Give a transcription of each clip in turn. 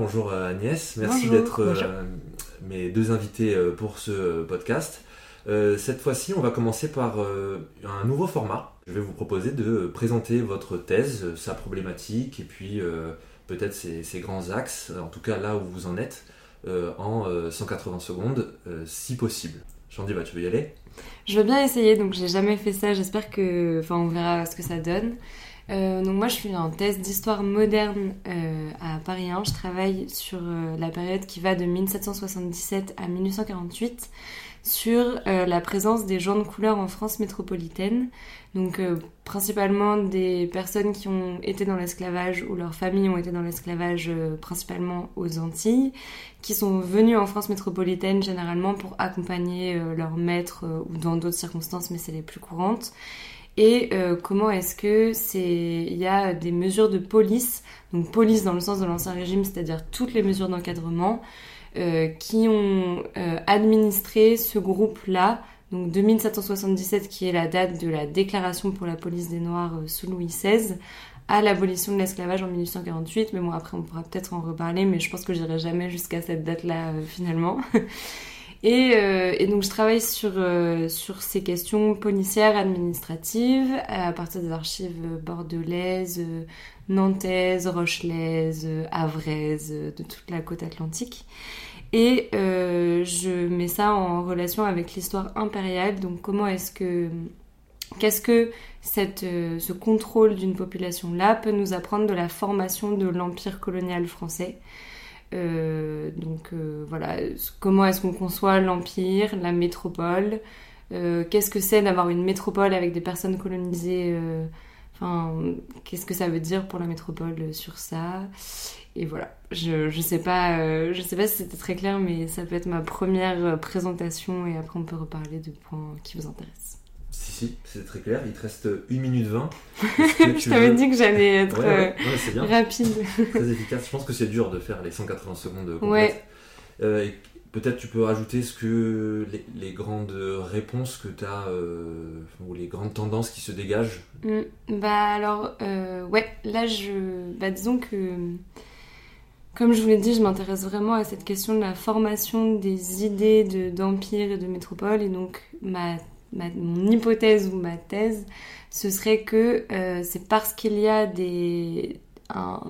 bonjour euh, Agnès, merci d'être euh, mes deux invités euh, pour ce podcast. Euh, cette fois-ci, on va commencer par euh, un nouveau format. Je vais vous proposer de présenter votre thèse, sa problématique et puis euh, peut-être ses, ses grands axes, en tout cas là où vous en êtes, euh, en euh, 180 secondes, euh, si possible. Chandiva, tu veux y aller? Je veux bien essayer, donc j'ai jamais fait ça. J'espère que. Enfin, on verra ce que ça donne. Euh, donc, moi, je suis en thèse d'histoire moderne euh, à Paris 1. Je travaille sur euh, la période qui va de 1777 à 1848 sur la présence des gens de couleur en France métropolitaine. Donc, principalement des personnes qui ont été dans l'esclavage ou leurs familles ont été dans l'esclavage, principalement aux Antilles, qui sont venus en France métropolitaine généralement pour accompagner euh, leur maître euh, ou dans d'autres circonstances, mais c'est les plus courantes. Et euh, comment est-ce que c'est il y a des mesures de police, donc police dans le sens de l'ancien régime, c'est-à-dire toutes les mesures d'encadrement euh, qui ont euh, administré ce groupe-là, donc de 1777 qui est la date de la déclaration pour la police des Noirs sous Louis XVI à l'abolition de l'esclavage en 1848. Mais bon, après, on pourra peut-être en reparler, mais je pense que j'irai jamais jusqu'à cette date-là, finalement. et, euh, et donc, je travaille sur, euh, sur ces questions policières, administratives, à partir des archives bordelaises, euh, nantaises, rochelaises, euh, havraises, euh, de toute la côte atlantique. Et euh, je mets ça en relation avec l'histoire impériale. Donc, comment est-ce que. Qu'est-ce que cette, euh, ce contrôle d'une population-là peut nous apprendre de la formation de l'empire colonial français? Euh, Donc euh, voilà, comment est-ce qu'on conçoit l'empire, la métropole? Euh, Qu'est-ce que c'est d'avoir une métropole avec des personnes colonisées euh, Enfin, qu'est-ce que ça veut dire pour la métropole sur ça? Et voilà, je, je sais pas, euh, je sais pas si c'était très clair, mais ça peut être ma première présentation et après on peut reparler de points qui vous intéressent. Si, si, c'est très clair. Il te reste 1 minute 20. Est-ce que tu je t'avais veux- dit que j'allais être Ouais, ouais, ouais, euh, bien. rapide. très efficace. Je pense que c'est dur de faire les 180 secondes complètes. Ouais. Euh, Peut-être tu peux rajouter ce que les, les grandes réponses que tu as ou les grandes tendances qui se dégagent. Mm, Bah alors, euh, ouais, là je... Bah disons que, comme je vous l'ai dit, je m'intéresse vraiment à cette question de la formation des idées de- d'empire et de métropole. Et donc, ma, mon hypothèse ou ma thèse, ce serait que euh, c'est parce qu'il y a des,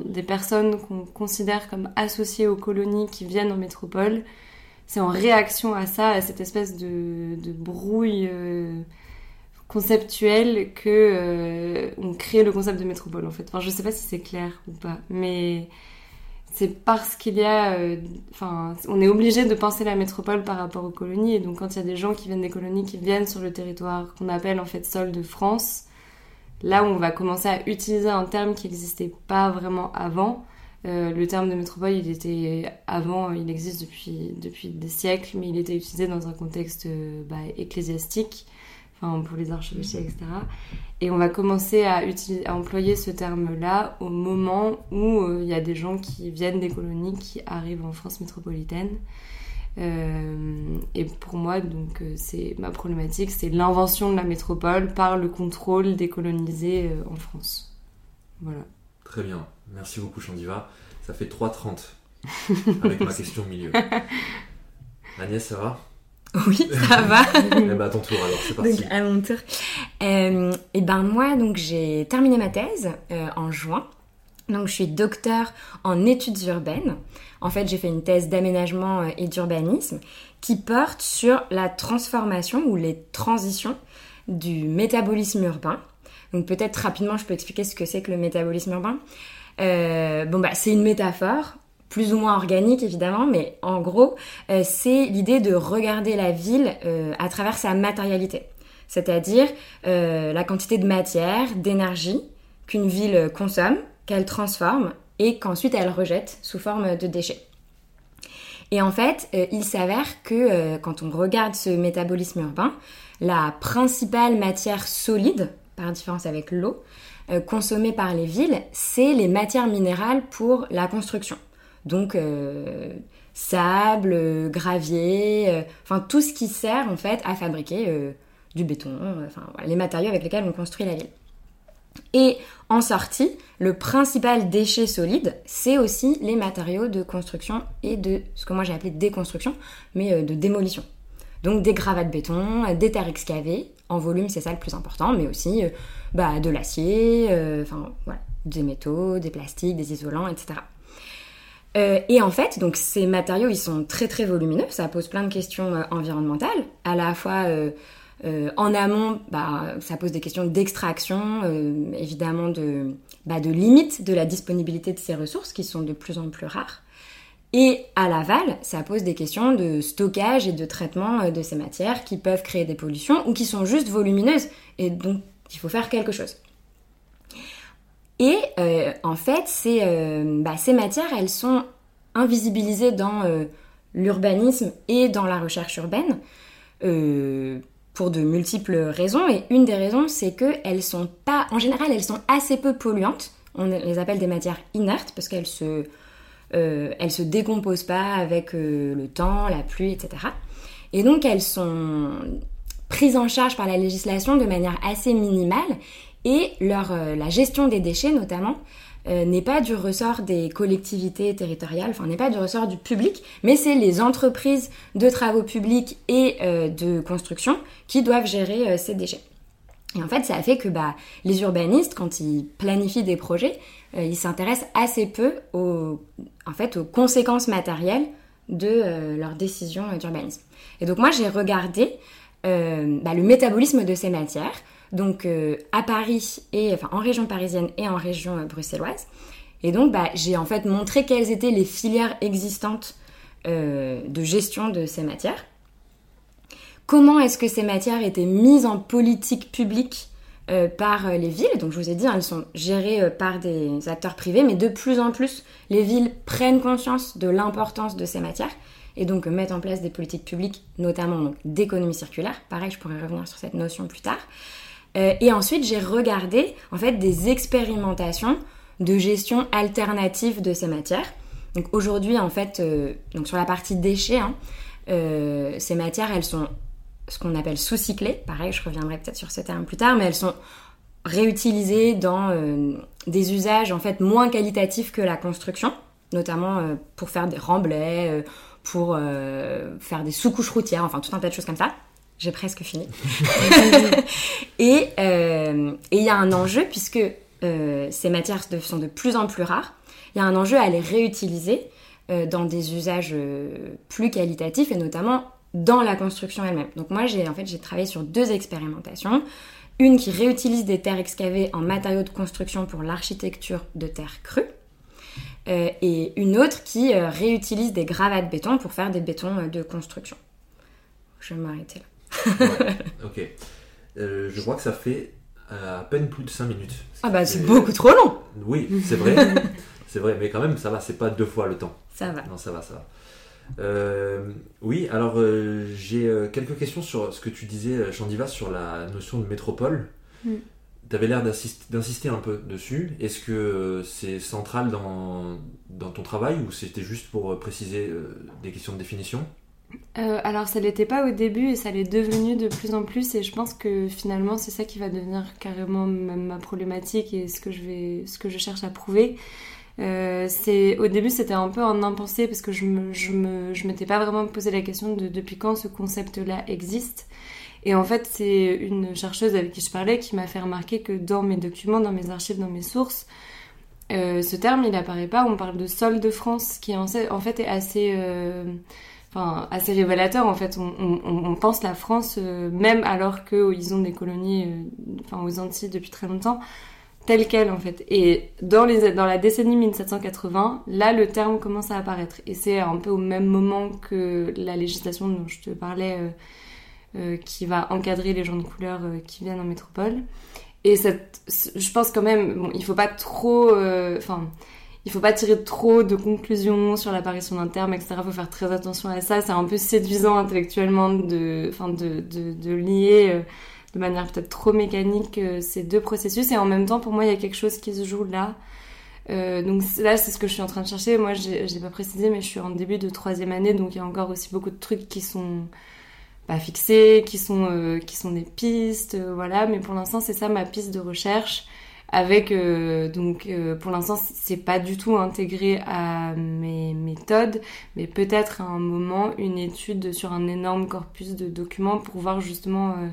des personnes qu'on considère comme associées aux colonies qui viennent en métropole, c'est en réaction à ça, à cette espèce de, de brouille... euh, conceptuel que euh, on crée le concept de métropole en fait. Enfin, je sais pas si c'est clair ou pas, mais c'est parce qu'il y a, euh, enfin, on est obligé de penser la métropole par rapport aux colonies et donc quand il y a des gens qui viennent des colonies qui viennent sur le territoire qu'on appelle en fait sol de France, là où on va commencer à utiliser un terme qui n'existait pas vraiment avant. Euh, le terme de métropole, il était avant, il existe depuis, depuis des siècles, mais il était utilisé dans un contexte euh, bah, ecclésiastique enfin pour les archevêchés, etc. Et on va commencer à, utiliser, à employer ce terme-là au moment où euh, il y a des gens qui viennent des colonies qui arrivent en France métropolitaine. Euh, et pour moi, donc, euh, c'est ma problématique, c'est l'invention de la métropole par le contrôle des colonisés en France. Voilà. Très bien. Merci beaucoup, Chandiva. Ça fait 3,30 avec ma question au milieu. Agnès, ça va? Oui, ça va. Eh ben, à ton tour alors, c'est parti. donc à mon tour. Euh, et ben moi, donc j'ai terminé ma thèse euh, en juin. Donc je suis docteur en études urbaines. En fait, j'ai fait une thèse d'aménagement euh, et d'urbanisme qui porte sur la transformation ou les transitions du métabolisme urbain. Donc peut-être rapidement, je peux expliquer ce que c'est que le métabolisme urbain. Euh, bon bah c'est une métaphore plus ou moins organique évidemment, mais en gros, euh, c'est l'idée de regarder la ville euh, à travers sa matérialité, c'est-à-dire euh, la quantité de matière, d'énergie qu'une ville consomme, qu'elle transforme et qu'ensuite elle rejette sous forme de déchets. Et en fait, euh, il s'avère que quand on regarde ce métabolisme urbain, la principale matière solide par différence avec l'eau, consommée par les villes, c'est les matières minérales pour la construction. Donc euh, sable, gravier, enfin tout ce qui sert en fait à fabriquer du béton, enfin les matériaux avec lesquels on construit la ville. Et en sortie, le principal déchet solide, c'est aussi les matériaux de construction et de ce que moi j'ai appelé déconstruction, mais de démolition. Donc des gravats de béton, des terres excavées, en volume c'est ça le plus important, mais aussi euh, bah, de l'acier, euh, enfin voilà, des métaux, des plastiques, des isolants, etc. Euh, et en fait, donc ces matériaux, ils sont très très volumineux. Ça pose plein de questions environnementales. À la fois en amont, bah, ça pose des questions d'extraction, évidemment de, bah, de limite de la disponibilité de ces ressources qui sont de plus en plus rares. Et à l'aval, ça pose des questions de stockage et de traitement euh, de ces matières qui peuvent créer des pollutions ou qui sont juste volumineuses et donc il faut faire quelque chose. Et euh, en fait, ces, euh, bah, ces, matières, elles sont invisibilisées dans l'urbanisme et dans la recherche urbaine pour de multiples raisons. Et une des raisons, c'est qu'elles sont pas, en général, elles sont assez peu polluantes. On les appelle des matières inertes parce qu'elles se euh, elles se décomposent pas avec euh, le temps, la pluie, etc. Et donc elles sont prises en charge par la législation de manière assez minimale et leur, euh, la gestion des déchets notamment n'est pas du ressort des collectivités territoriales, enfin n'est pas du ressort du public, mais c'est les entreprises de travaux publics et de construction qui doivent gérer ces déchets. Et en fait, ça a fait que bah, les urbanistes, quand ils planifient des projets, euh, ils s'intéressent assez peu aux, en fait, aux conséquences matérielles de euh, leurs décisions d'urbanisme. Et donc moi, j'ai regardé euh, bah, le métabolisme de ces matières, donc à Paris et en région parisienne et en région bruxelloise. Et donc bah, j'ai en fait montré quelles étaient les filières existantes de gestion de ces matières comment est-ce que ces matières étaient mises en politique publique euh, par euh, les villes? Donc je vous ai dit, hein, elles sont gérées euh, par des acteurs privés, mais de plus en plus, les villes prennent conscience de l'importance de ces matières et donc mettent en place des politiques publiques, notamment d'économie circulaire. Pareil, je pourrais revenir sur cette notion plus tard. Et ensuite, j'ai regardé en fait des expérimentations de gestion alternative de ces matières. Donc aujourd'hui, en fait, donc sur la partie déchets, hein, ces matières, elles sont ce qu'on appelle sous-cyclées. Pareil, je reviendrai peut-être sur ce terme plus tard, mais elles sont réutilisées dans euh, des usages en fait moins qualitatifs que la construction, notamment euh, pour faire des remblais, euh, pour faire des sous-couches routières, enfin tout un tas de choses comme ça. J'ai presque fini. et il y a un enjeu puisque ces matières sont de plus en plus rares. Il y a un enjeu à les réutiliser dans des usages plus qualitatifs et notamment dans la construction elle-même. Donc moi j'ai en fait j'ai travaillé sur deux expérimentations. Une qui réutilise des terres excavées en matériaux de construction pour l'architecture de terre crue. Euh, et une autre qui euh, réutilise des gravats de béton pour faire des bétons euh, de construction. Je vais m'arrêter là. Ok. je vois que ça fait à peine plus de 5 minutes. Ah bah c'est beaucoup trop long Oui, c'est vrai. c'est vrai, mais quand même ça va, c'est pas deux fois le temps. Ça va. Non, ça va, ça va. Euh, oui, alors euh, j'ai euh, quelques questions sur ce que tu disais, Chandiva, sur la notion de métropole. Mm. Tu avais l'air d'insister un peu dessus. Est-ce que c'est central dans, dans, ton travail ou c'était juste pour préciser des questions de définition? Alors ça l'était pas au début et ça l'est devenu de plus en plus et je pense que finalement c'est ça qui va devenir carrément ma, problématique et ce que je vais ce que je cherche à prouver euh, c'est au début c'était un peu en impensé parce que je me je me je m'étais pas vraiment posé la question de depuis quand ce concept-là existe. Et en fait, c'est une chercheuse avec qui je parlais qui m'a fait remarquer que dans mes documents, dans mes archives, dans mes sources, euh, ce terme il apparaît pas. On parle de sol de France qui en fait est assez euh, enfin assez révélateur en fait on, on, pense la France même alors qu'ils ont des colonies enfin aux Antilles depuis très longtemps telle quelle en fait. Et dans, les, dans la décennie 1780, là le terme commence à apparaître. Et c'est un peu au même moment que la législation dont je te parlais, euh, euh, qui va encadrer les gens de couleur euh, qui viennent en métropole. Et je pense quand même, bon, il faut pas trop, enfin, il faut pas tirer trop de conclusions sur l'apparition d'un terme, etc. Il faut faire très attention à ça. C'est un peu séduisant intellectuellement de, enfin, de, de, lier de manière peut-être trop mécanique euh, ces deux processus. Et en même temps, pour moi, il y a quelque chose qui se joue là. Euh, donc là, c'est ce que je suis en train de chercher. Moi, je n'ai pas précisé, mais je suis en début de troisième année, donc il y a encore aussi beaucoup de trucs qui sont pas fixés, qui sont, euh, qui sont des pistes, voilà. Mais pour l'instant, c'est ça ma piste de recherche avec euh, donc euh, pour l'instant c'est pas du tout intégré à mes méthodes mais peut-être à un moment une étude sur un énorme corpus de documents pour voir justement euh,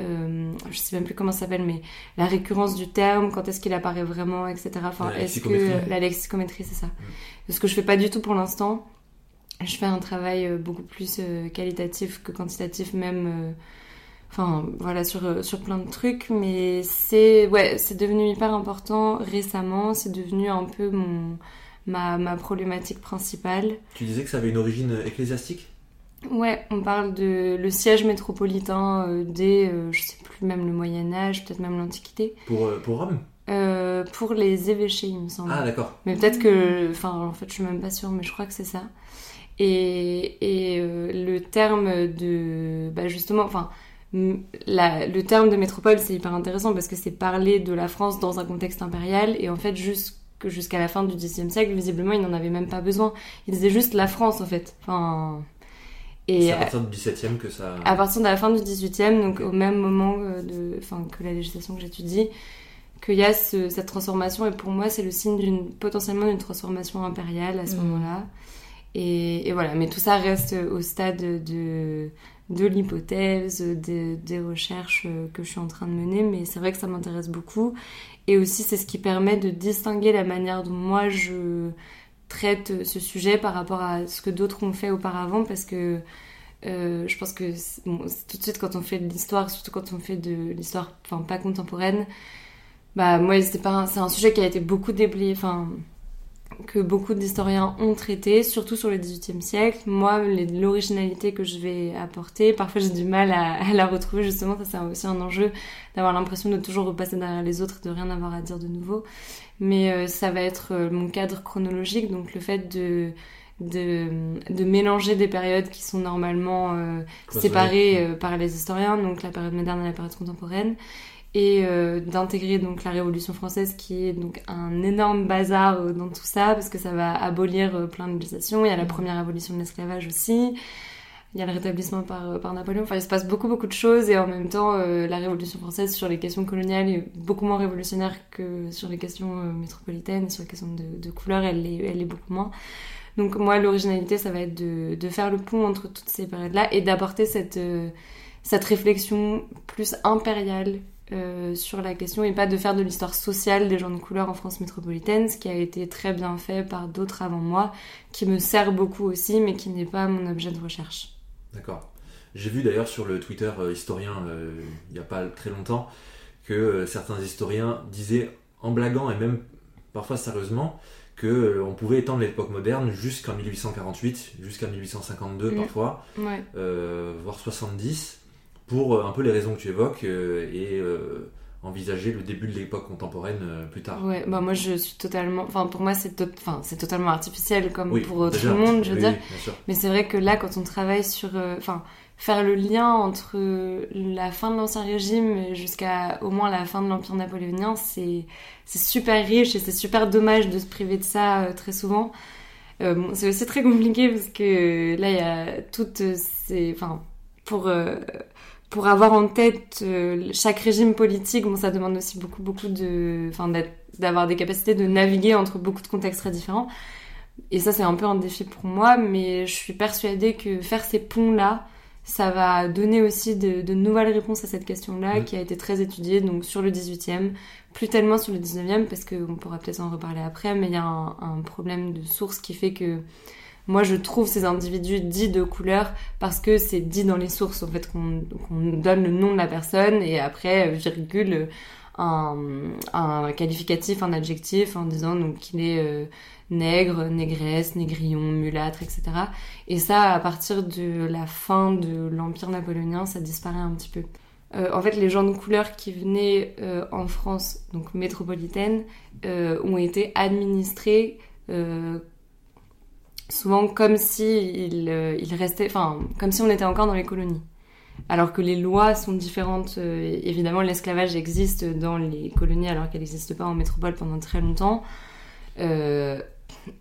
euh je sais même plus comment ça s'appelle mais la récurrence du terme quand est-ce qu'il apparaît vraiment etc enfin est-ce que la lexicométrie c'est ça. Mm. ce que je fais pas du tout pour l'instant. Je fais un travail beaucoup plus qualitatif que quantitatif même Enfin, voilà, sur, euh, sur plein de trucs, mais c'est ouais, c'est devenu hyper important récemment, c'est devenu un peu mon, ma, ma problématique principale. Tu disais que ça avait une origine ecclésiastique? Ouais, on parle de le siège métropolitain euh, dès, euh, je sais plus, même le Moyen-Âge, peut-être même l'Antiquité. Pour, pour Rome? Pour les évêchés, il me semble. Ah, d'accord. Mais peut-être que. Enfin, en fait, je suis même pas sûre, mais je crois que c'est ça. Et, et le terme de. Bah, justement, enfin le terme de métropole, c'est hyper intéressant parce que c'est parler de la France dans un contexte impérial et en fait jusqu'à la fin du Xe siècle, visiblement, ils n'en avaient même pas besoin. Ils disaient juste la France en fait. Enfin, et c'est à partir du XVIIe que ça. À partir de la fin du XVIIIe, donc au même moment de, enfin, que la législation que j'étudie, qu'il y a cette transformation et pour moi c'est le signe d'une potentiellement d'une transformation impériale à ce mmh. moment-là. Et, et, voilà, mais tout ça reste au stade de de l'hypothèse, des recherches euh, que je suis en train de mener, mais c'est vrai que ça m'intéresse beaucoup. Et aussi, c'est ce qui permet de distinguer la manière dont moi je traite ce sujet par rapport à ce que d'autres ont fait auparavant, parce que euh, je pense que tout de suite quand on fait de l'histoire, surtout quand on fait de l'histoire, pas contemporaine, bah moi c'est un sujet qui a été beaucoup déblayé, que beaucoup d'historiens ont traité, surtout sur le XVIIIe siècle. Moi, l'originalité que je vais apporter, parfois j'ai du mal à, la retrouver justement. Ça, c'est aussi un enjeu d'avoir l'impression de toujours repasser derrière les autres, de rien avoir à dire de nouveau. Mais euh, ça va être euh, mon cadre chronologique, donc le fait de de, de mélanger des périodes qui sont normalement euh, séparées par les historiens, donc la période moderne et la période contemporaine, et euh, d'intégrer donc la Révolution française qui est donc un énorme bazar euh, dans tout ça parce que ça va abolir euh, plein de législations. Il y a la mm. première abolition de l'esclavage aussi. Il y a le rétablissement par, par Napoléon. Enfin, il se passe beaucoup beaucoup de choses et en même temps, la Révolution française sur les questions coloniales est beaucoup moins révolutionnaire que sur les questions métropolitaines, sur les questions de, de couleur, elle est, elle est beaucoup moins. Donc moi, l'originalité, ça va être de, de, faire le pont entre toutes ces périodes-là et d'apporter cette, cette réflexion plus impériale euh, sur la question et pas de faire de l'histoire sociale des gens de couleur en France métropolitaine, ce qui a été très bien fait par d'autres avant moi, qui me sert beaucoup aussi, mais qui n'est pas mon objet de recherche. D'accord. J'ai vu d'ailleurs sur le Twitter euh, historien euh, il n'y a pas très longtemps que certains historiens disaient en blaguant et même parfois sérieusement que on pouvait étendre l'époque moderne jusqu'en 1848, jusqu'à 1852 mm. parfois, voire 70 pour euh, un peu les raisons que tu évoques euh, et euh, envisager le début de l'époque contemporaine plus tard. Ouais, bah moi je suis totalement, enfin pour moi c'est enfin c'est totalement artificiel comme pour tout le monde, je veux dire. Mais c'est vrai que là quand on travaille sur, enfin faire le lien entre la fin de l'ancien régime jusqu'à au moins la fin de l'empire napoléonien, c'est c'est super riche et c'est super dommage de se priver de ça très souvent. c'est aussi très compliqué parce que là il y a toutes ces, enfin pour pour avoir en tête euh, chaque régime politique, bon, ça demande aussi beaucoup, beaucoup de, enfin, d'avoir des capacités de naviguer entre beaucoup de contextes très différents. Et ça, c'est un peu un défi pour moi, mais je suis persuadée que faire ces ponts-là, ça va donner aussi de, nouvelles réponses à cette question-là, qui a été très étudiée donc sur le 18e, plus tellement sur le 19e, parce qu'on pourra peut-être en reparler après, mais il y a un, un problème de source qui fait que moi, je trouve ces individus dits de couleur parce que c'est dit dans les sources, en fait, qu'on donne le nom de la personne et après, virgule, un, qualificatif, un adjectif en disant qu'il est euh, nègre, négresse, négrillon, mulâtre, etc. Et ça, à partir de la fin de l'Empire napoléonien, ça disparaît un petit peu. Euh, en fait, les gens de couleur qui venaient euh, en France, donc métropolitaine, ont été administrés souvent comme si il, euh, il restait, enfin, comme si on était encore dans les colonies. alors que les lois sont différentes. évidemment, l'esclavage existe dans les colonies alors qu'elle n'existe pas en métropole pendant très longtemps.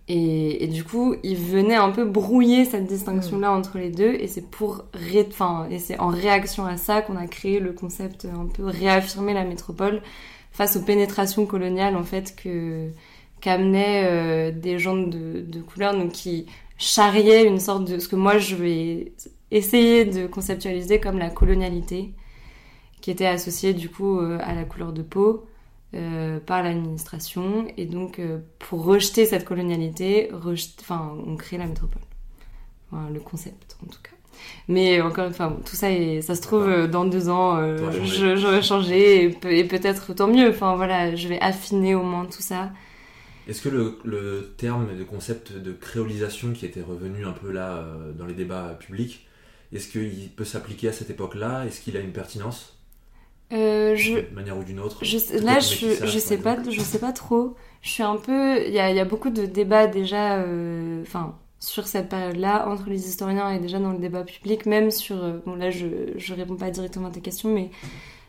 Et, du coup, il venait un peu brouiller cette distinction-là entre les deux, et c'est pour, enfin, et c'est en réaction à ça qu'on a créé le concept un peu réaffirmer la métropole face aux pénétrations coloniales en fait que qu'amenaient euh, des gens de, de, couleur, donc qui charriaient une sorte de ce que moi je vais essayer de conceptualiser comme la colonialité, qui était associée du coup euh, à la couleur de peau. Euh, par l'administration et donc pour rejeter cette colonialité, enfin on crée la métropole, le concept en tout cas. Mais encore une fois, tout ça, ça se trouve, euh, dans deux ans, j'aurais changé et, peut-être tant mieux. Enfin voilà, je vais affiner au moins tout ça. Est-ce que le, terme, le concept de créolisation qui était revenu un peu là euh, dans les débats publics, est-ce qu'il peut s'appliquer à cette époque-là? Est-ce qu'il a une pertinence? Euh, je... D'une manière ou d'une autre? je, Là, je, je sais pas, je sais pas trop. Je suis un peu. Il y a, y a, beaucoup de débats déjà. Enfin, sur cette période-là, entre les historiens et déjà dans le débat public, même sur, euh, bon là je ne réponds pas directement à tes questions, mais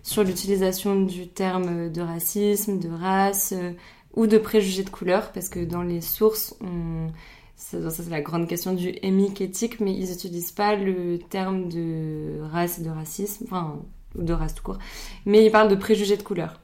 sur l'utilisation du terme de racisme, de race euh, ou de préjugés de couleur, parce que dans les sources, on... ça, c'est la grande question du émique éthique, mais ils n'utilisent pas le terme de race et de racisme, enfin de race tout court, mais ils parlent de préjugés de couleur.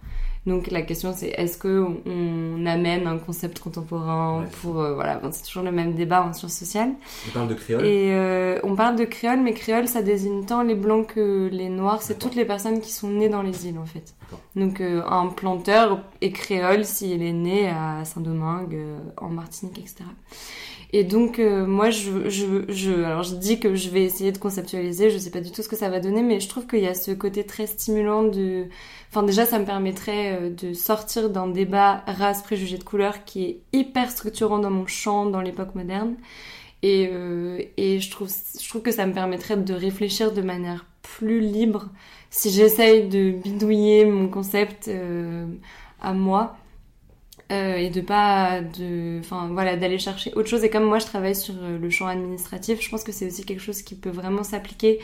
Donc la question c'est est-ce que on, amène un concept contemporain pour euh, voilà c'est toujours le même débat en sciences sociales. On parle de créole. Et euh, on parle de créole mais créole ça désigne tant les blancs que les noirs, c'est toutes les personnes qui sont nées dans les îles en fait. Donc euh, un planteur est créole s'il est né à Saint-Domingue, en Martinique etc. Et donc moi je, je, je alors je dis que je vais essayer de conceptualiser, je sais pas du tout ce que ça va donner mais je trouve qu'il y a ce côté très stimulant de Enfin, déjà, ça me permettrait euh, de sortir d'un débat race, préjugé de couleur qui est hyper structurant dans mon champ dans l'époque moderne. Et, euh, et je, trouve, je trouve que ça me permettrait de réfléchir de manière plus libre si j'essaye de bidouiller mon concept euh, à moi. et de pas de voilà d'aller chercher autre chose et comme moi je travaille sur le champ administratif je pense que c'est aussi quelque chose qui peut vraiment s'appliquer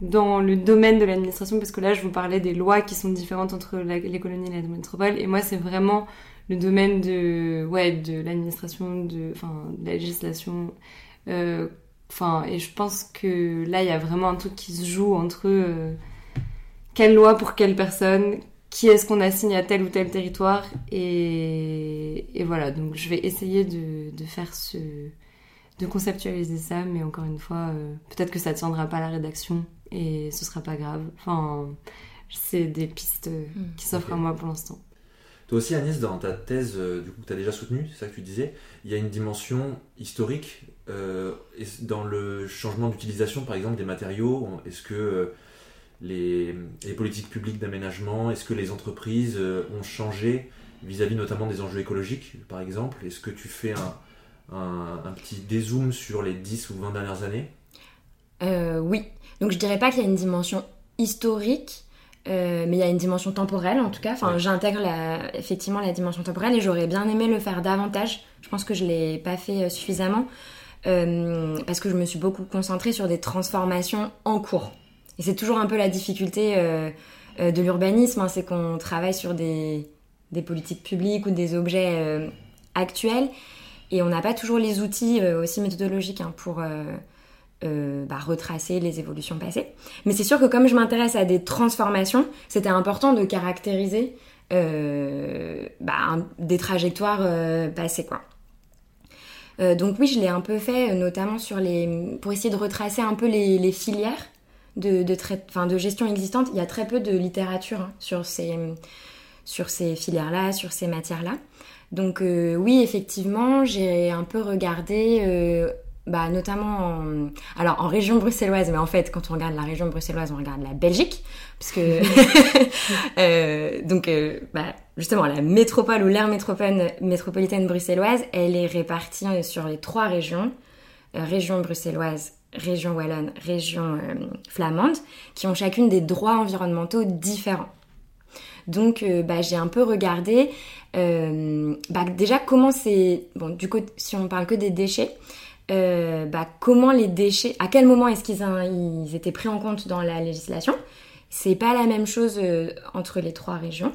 dans le domaine de l'administration, parce que là, je vous parlais des lois qui sont différentes entre les colonies et la métropole, et moi, c'est vraiment le domaine de, ouais, de l'administration, de, enfin, de la législation. Euh, enfin, et je pense que là, il y a vraiment un truc qui se joue entre euh, quelle loi pour quelle personne, qui est-ce qu'on assigne à tel ou tel territoire, et, et voilà. Donc, je vais essayer de, de faire ce, de conceptualiser ça, mais encore une fois, euh, peut-être que ça tiendra pas à la rédaction et ce sera pas grave. Enfin, c'est des pistes hmm. qui s'offrent à moi pour l'instant. Toi aussi, Agnès, dans ta thèse, euh, du coup, que tu as déjà soutenue, c'est ça que tu disais, il y a une dimension historique euh, dans le changement d'utilisation, par exemple, des matériaux. Est-ce que euh, les, politiques publiques d'aménagement, est-ce que les entreprises ont changé vis-à-vis notamment des enjeux écologiques, par exemple? Est-ce que tu fais un, un, un, petit dézoom sur les 10 ou 20 dernières années? Oui. Donc je dirais pas qu'il y a une dimension historique, euh, mais il y a une dimension temporelle en tout cas. Enfin, j'intègre effectivement la dimension temporelle et j'aurais bien aimé le faire davantage. Je pense que je l'ai pas fait euh, suffisamment euh, parce que je me suis beaucoup concentrée sur des transformations en cours. Et c'est toujours un peu la difficulté de l'urbanisme, hein, c'est qu'on travaille sur des, des, politiques publiques ou des objets actuels et on n'a pas toujours les outils aussi méthodologiques hein, pour euh, bah, retracer les évolutions passées. Mais c'est sûr que comme je m'intéresse à des transformations, c'était important de caractériser euh, bah, des trajectoires euh, passées. Donc oui, je l'ai un peu fait, notamment pour essayer de retracer un peu les, filières de, gestion existante. Il y a très peu de littérature hein, sur ces filières-là, sur ces matières-là. Donc oui, effectivement, j'ai un peu regardé bah, notamment en, alors en région bruxelloise, mais en fait, quand on regarde la région bruxelloise, on regarde la Belgique, puisque euh, donc euh, bah, justement la métropole ou l'aire métropolitaine, métropolitaine bruxelloise, elle est répartie euh, sur les trois régions région bruxelloise, région wallonne, région flamande, qui ont chacune des droits environnementaux différents. Donc, bah, j'ai un peu regardé bah, déjà comment c'est bon du coup si on parle que des déchets bah, comment les déchets, à quel moment est-ce qu'ils étaient pris en compte dans la législation? C'est pas la même chose entre les trois régions.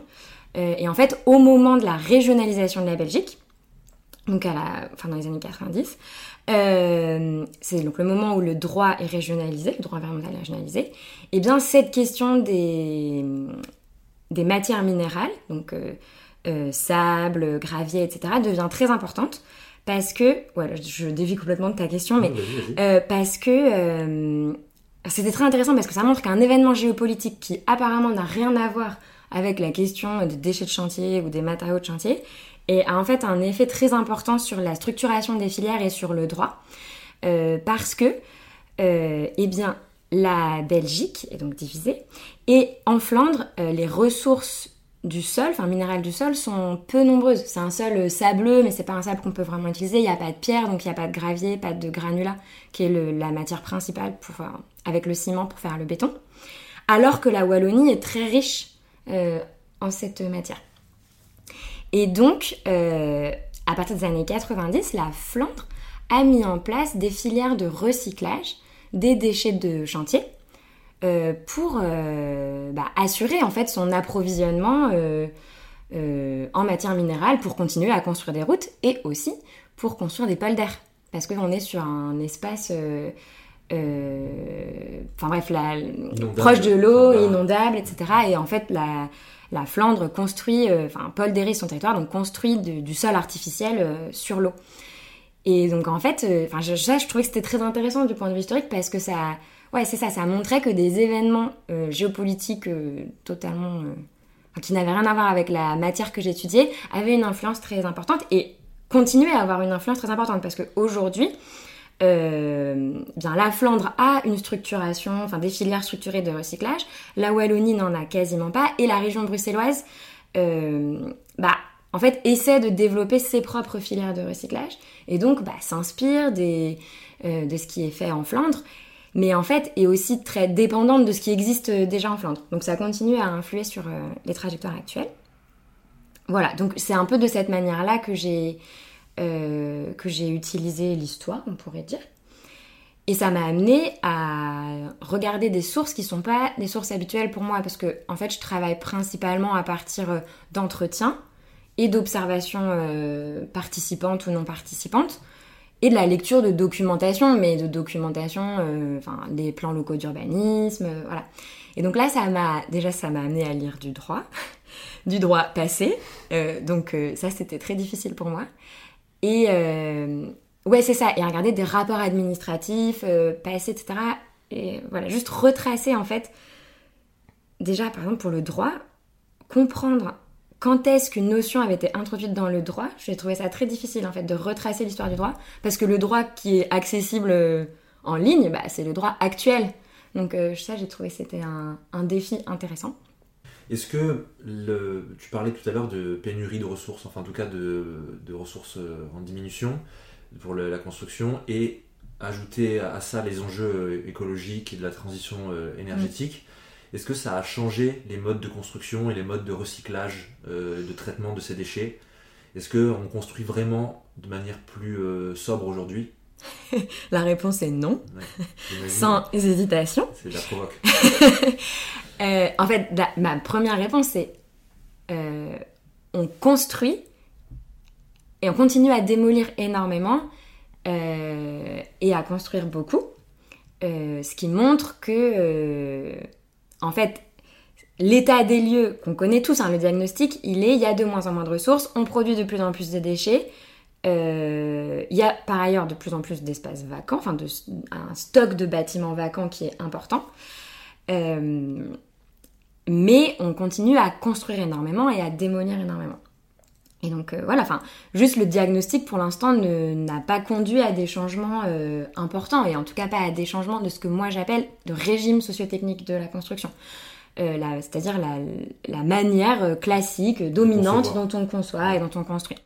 et en fait, au moment de la régionalisation de la Belgique, donc à la, enfin dans les années 90, euh, c'est donc le moment où le droit est régionalisé, le droit environnemental est régionalisé, et eh bien cette question des, des matières minérales, donc euh, euh, sable, gravier, etc., devient très importante parce que, voilà, je dévie complètement de ta question, mais parce que c'était très intéressant parce que ça montre qu'un événement géopolitique qui apparemment n'a rien à voir avec la question des déchets de chantier ou des matériaux de chantier, et a en fait un effet très important sur la structuration des filières et sur le droit, euh, parce que, euh, eh bien, la Belgique est donc divisée, et en Flandre, euh, les ressources du sol, enfin minérales du sol, sont peu nombreuses. C'est un sol sableux, mais c'est pas un sable qu'on peut vraiment utiliser. Il n'y a pas de pierre, donc il n'y a pas de gravier, pas de granulat, qui est la matière principale pour, avec le ciment pour faire le béton. Alors que la Wallonie est très riche en cette matière. Et donc, euh, à partir des années 90, la Flandre a mis en place des filières de recyclage des déchets de chantier euh, pour euh, bah, assurer en fait son approvisionnement en matière minérale pour continuer à construire des routes et aussi pour construire des pôles d'air. Parce qu'on est sur un espace enfin bref, proche de l'eau, inondable, etc. Et en fait, la, la Flandre construit, euh, enfin Paul Derry, son territoire, donc construit du sol artificiel euh, sur l'eau. Et donc en fait, euh, enfin je, je trouvais que c'était très intéressant du point de vue historique parce que ça, ouais c'est ça, ça montrait que des événements géopolitiques totalement qui n'avaient rien à voir avec la matière que j'étudiais avaient une influence très importante et continuaient à avoir une influence très importante parce qu'aujourd'hui, euh, bien la Flandre a une structuration, enfin des filières structurées de recyclage. La Wallonie n'en a quasiment pas et la région bruxelloise, euh, bah en fait essaie de développer ses propres filières de recyclage et donc bah, s'inspire euh, de ce qui est fait en Flandre, mais en fait est aussi très dépendante de ce qui existe déjà en Flandre. Donc ça continue à influer sur les trajectoires actuelles. Voilà, donc c'est un peu de cette manière-là que j'ai euh, que j'ai utilisé l'histoire, on pourrait dire. Et ça m'a amené à regarder des sources qui sont pas des sources habituelles pour moi, parce que en fait, je travaille principalement à partir euh, d'entretiens et d'observations euh, participantes ou non participantes, et de la lecture de documentation, mais de documentation, enfin, des plans locaux d'urbanisme, voilà. Et donc là, ça m'a déjà, ça m'a amené à lire du droit, du droit passé, donc ça, c'était très difficile pour moi. Et euh, ouais, c'est ça. Et regarder des rapports administratifs, euh, passés, etc. Et voilà, juste retracer en fait. Déjà, par exemple, pour le droit, comprendre quand est-ce qu'une notion avait été introduite dans le droit. J'ai trouvé ça très difficile en fait de retracer l'histoire du droit parce que le droit qui est accessible euh, en ligne, bah, c'est le droit actuel. Donc ça, j'ai trouvé c'était un, défi intéressant. Est-ce que tu parlais tout à l'heure de pénurie de ressources, enfin en tout cas de, ressources euh, en diminution pour la construction, et ajouter à ça les enjeux euh, écologiques et de la transition euh, énergétique. Est-ce que ça a changé les modes de construction et les modes de recyclage, de traitement de ces déchets? Est-ce qu'on construit vraiment de manière plus sobre aujourd'hui? La réponse est non, sans hésitation. C'est la provoque. Euh, en fait, ma première réponse, c'est euh, on construit et on continue à démolir énormément euh, et à construire beaucoup. ce qui montre que, en fait, l'état des lieux qu'on connaît tous, hein, le diagnostic, il est il y a de moins en moins de ressources, on produit de plus en plus de déchets. il y a par ailleurs de plus en plus d'espaces vacants, enfin un stock de bâtiments vacants qui est important. Mais on continue à construire énormément et à démolir énormément. Et donc euh, voilà, enfin, juste le diagnostic pour l'instant n'a pas conduit à des changements euh, importants, et en tout cas pas à des changements de ce que moi j'appelle le régime sociotechnique de la construction. Euh, c'est-à-dire la, manière classique, dominante dont on conçoit et dont on construit.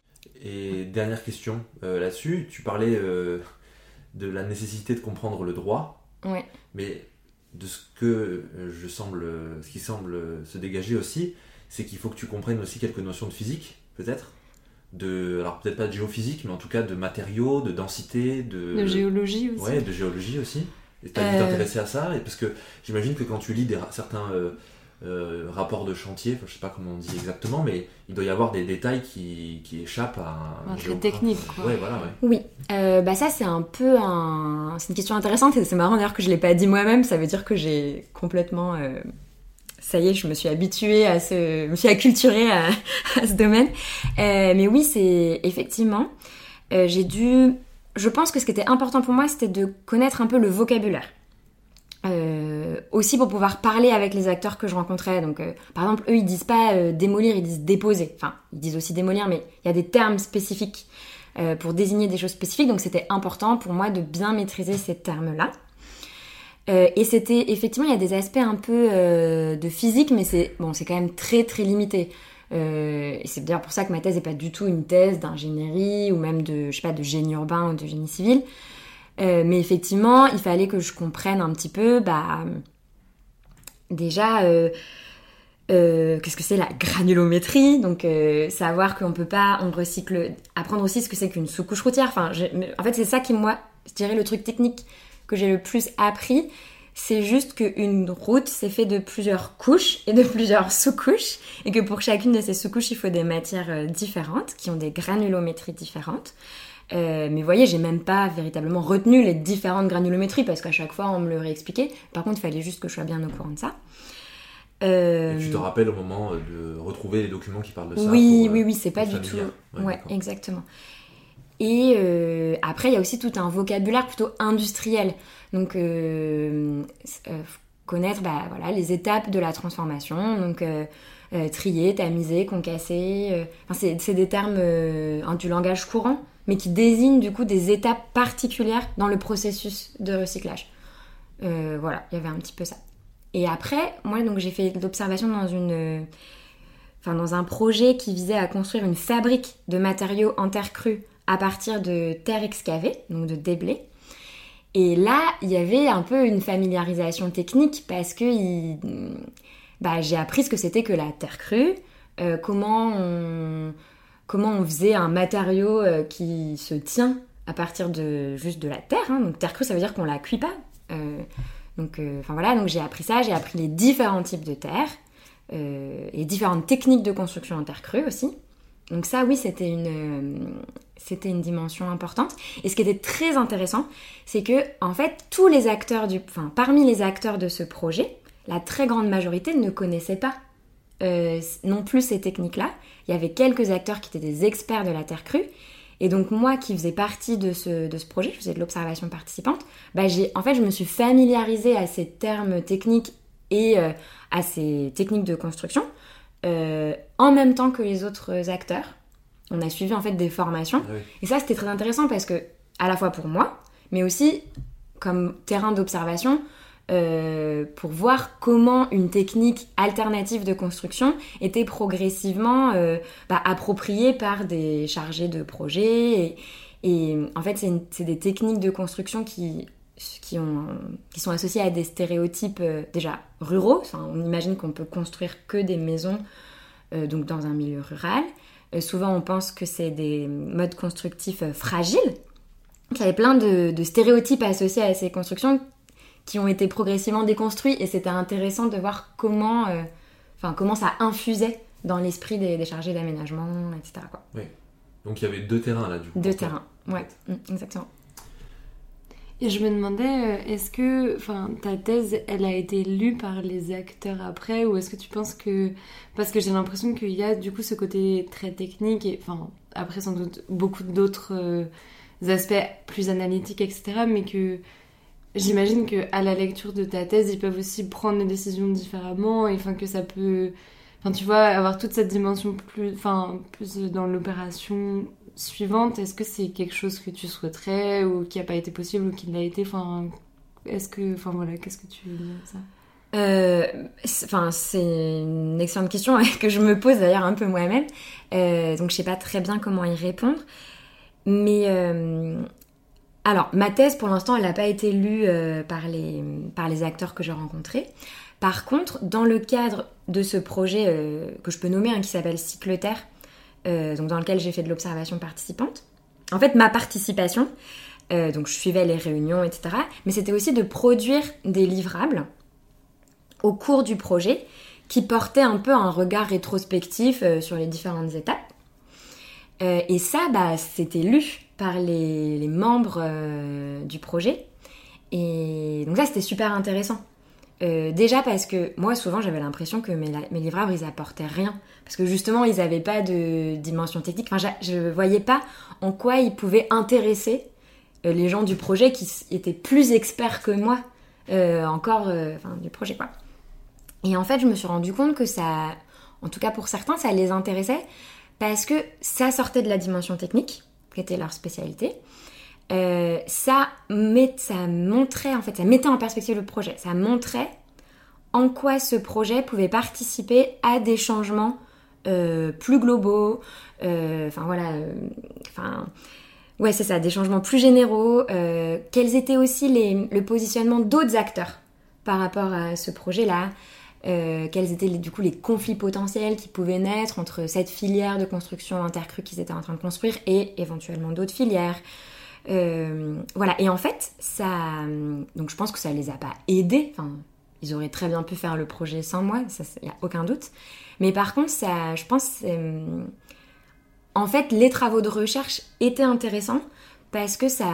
Et dernière question là-dessus, tu parlais de la nécessité de comprendre le droit. Oui. Mais de ce que je semble, ce qui semble se dégager aussi, c'est qu'il faut que tu comprennes aussi quelques notions de physique, peut-être, de, alors peut-être pas de géophysique, mais en tout cas de matériaux, de densité, de, De géologie aussi. Ouais, de géologie aussi. Et t'as dû Euh. t'intéresser à ça, et parce que j'imagine que quand tu lis des, ra- certains euh, euh, rapports de chantier, enfin, je sais pas comment on dit exactement, mais il doit y avoir des détails qui, qui échappent à un, très géographe. technique, quoi. Ouais, voilà, ouais. Oui, euh, bah ça c'est un peu un... C'est une question intéressante et c'est marrant d'ailleurs que je l'ai pas dit moi-même, ça veut dire que j'ai complètement... Ça y est, je me suis habituée à ce... Je me suis acculturée à, ce domaine. Euh, mais oui, c'est effectivement... euh, j'ai dû... Je pense que ce qui était important pour moi, c'était de connaître un peu le vocabulaire. Euh, aussi pour pouvoir parler avec les acteurs que je rencontrais. Donc, par exemple, eux, ils disent pas démolir, ils disent déposer. Enfin, ils disent aussi démolir, mais il y a des termes spécifiques pour désigner des choses spécifiques. Donc, c'était important pour moi de bien maîtriser ces termes-là. Euh, et c'était effectivement, il y a des aspects un peu euh, de physique, mais c'est bon, c'est quand même très très limité. Euh, et c'est d'ailleurs pour ça que ma thèse n'est pas du tout une thèse d'ingénierie ou même de, je sais pas, de génie urbain ou de génie civil. Mais effectivement, il fallait que je comprenne un petit peu, bah, déjà, qu'est-ce que c'est la granulométrie? Donc, savoir qu'on peut pas, on recycle, apprendre aussi ce que c'est qu'une sous-couche routière. Enfin, en fait, c'est ça qui, moi, je dirais le truc technique que j'ai le plus appris. C'est juste qu'une route, c'est fait de plusieurs couches et de plusieurs sous-couches, et que pour chacune de ces sous-couches, il faut des matières euh, différentes, qui ont des granulométries différentes. Euh, mais vous voyez, j'ai même pas véritablement retenu les différentes granulométries parce qu'à chaque fois on me le réexpliquait. Par contre, il fallait juste que je sois bien au courant de ça. Euh, Et tu te rappelles au moment de retrouver les documents qui parlent de ça oui, pour, oui, oui, c'est pas du tout. Ouais, d'accord. exactement. Et euh, après, il y a aussi tout un vocabulaire plutôt industriel. Donc, euh, euh, connaître bah, voilà, les étapes de la transformation. Donc, trier, tamiser, concasser. enfin, c'est, des termes hein, du langage courant, mais qui désignent du coup des étapes particulières dans le processus de recyclage. Voilà, il y avait un petit peu ça. Et après, moi, donc, j'ai fait l'observation dans une. Enfin, dans un projet qui visait à construire une fabrique de matériaux en terre crue à partir de terre excavée, donc de déblais. Et là, il y avait un peu une familiarisation technique parce que bah, j'ai appris ce que c'était que la terre crue, euh, comment, on, comment on faisait un matériau euh, qui se tient à partir de juste de la terre. hein. Donc terre crue, ça veut dire qu'on la cuit pas. Euh, donc, enfin voilà, donc j'ai appris ça, j'ai appris les différents types de terre et différentes techniques de construction en terre crue aussi. Donc ça, oui, c'était une, euh, c'était une dimension importante. Et ce qui était très intéressant, c'est que en fait, tous les acteurs du, enfin, parmi les acteurs de ce projet, la très grande majorité ne connaissaient pas euh, non plus ces techniques-là. Il y avait quelques acteurs qui étaient des experts de la terre crue. Et donc moi, qui faisais partie de ce, projet, je faisais de l'observation participante, bah j'ai, en je me suis familiarisée à ces termes techniques et euh, à ces techniques de construction euh, en même temps que les autres acteurs. On a suivi en fait des formations. Ah oui. Et ça, c'était très intéressant parce que, à la fois pour moi, mais aussi comme terrain d'observation, euh, pour voir comment une technique alternative de construction était progressivement euh, bah, appropriée par des chargés de projet. Et, et, en fait, c'est des techniques de construction qui, qui, ont, qui sont associées à des stéréotypes euh, déjà ruraux. Enfin, on imagine qu'on peut construire que des maisons euh, donc dans un milieu rural. Euh, souvent, on pense que c'est des modes constructifs euh, fragiles. Donc, Il y avait plein de, de stéréotypes associés à ces constructions qui ont été progressivement déconstruits et c'était intéressant de voir comment, euh, enfin, comment ça infusait dans l'esprit des, des chargés d'aménagement, etc. quoi. Donc il y avait deux terrains là du coup. Deux terrains, ouais, mm, exactement. Et je me demandais, euh, est-ce que ta thèse, elle a été lue par les acteurs après ou est-ce que tu penses que... Parce que j'ai l'impression qu'il y a du coup ce côté très technique et enfin, après sans doute beaucoup d'autres euh, aspects plus analytiques, etc. Mais que j'imagine que à la lecture de ta thèse, ils peuvent aussi prendre des décisions différemment et enfin que ça peut... Enfin, tu vois, avoir toute cette dimension plus, enfin, plus dans l'opération suivante, est-ce que c'est quelque chose que tu souhaiterais ou qui n'a pas été possible ou qui l'a été? Enfin, est-ce que, enfin voilà, qu'est-ce que tu veux ça? Euh, Enfin, c'est une excellente question que je me pose d'ailleurs un peu moi-même. Euh, donc, je sais pas très bien comment y répondre. Mais euh, alors, ma thèse, pour l'instant, elle n'a pas été lue euh, par, les, par les acteurs que j'ai rencontrés. Par contre, dans le cadre de ce projet euh, que je peux nommer, hein, qui s'appelle Cycle Terre, donc dans lequel j'ai fait de l'observation participante. En fait, ma participation, donc je suivais les réunions, etc. Mais c'était aussi de produire des livrables au cours du projet qui portaient un peu un regard rétrospectif sur les différentes étapes. et ça, bah, c'était lu par les, membres euh, du projet. Et donc ça, c'était super intéressant. Euh, déjà parce que moi, souvent, j'avais l'impression que mes, mes, livrables, ils apportaient rien. Parce que justement, ils n'avaient pas de dimension technique. Enfin, je ne voyais pas en quoi ils pouvaient intéresser euh, les gens du projet qui étaient plus experts que moi, encore, enfin, du projet, quoi. Et en fait, je me suis rendu compte que ça, en tout cas pour certains, ça les intéressait parce que ça sortait de la dimension technique qui était leur spécialité. Euh, ça, met, ça montrait, en fait, ça mettait en perspective le projet. Ça montrait en quoi ce projet pouvait participer à des changements euh, plus globaux. Euh, enfin, voilà. Enfin. Ouais, c'est ça, des changements plus généraux. quels étaient aussi les, le positionnement d'autres acteurs par rapport à ce projet-là quels étaient du coup les conflits potentiels qui pouvaient naître entre cette filière de construction intercrue qu'ils étaient en train de construire et éventuellement d'autres filières. Euh, voilà, et en fait, ça. Donc je pense que ça les a pas aidés. Enfin, ils auraient très bien pu faire le projet sans moi, il n'y a aucun doute. Mais par contre, ça, je pense. En fait, les travaux de recherche étaient intéressants parce que ça,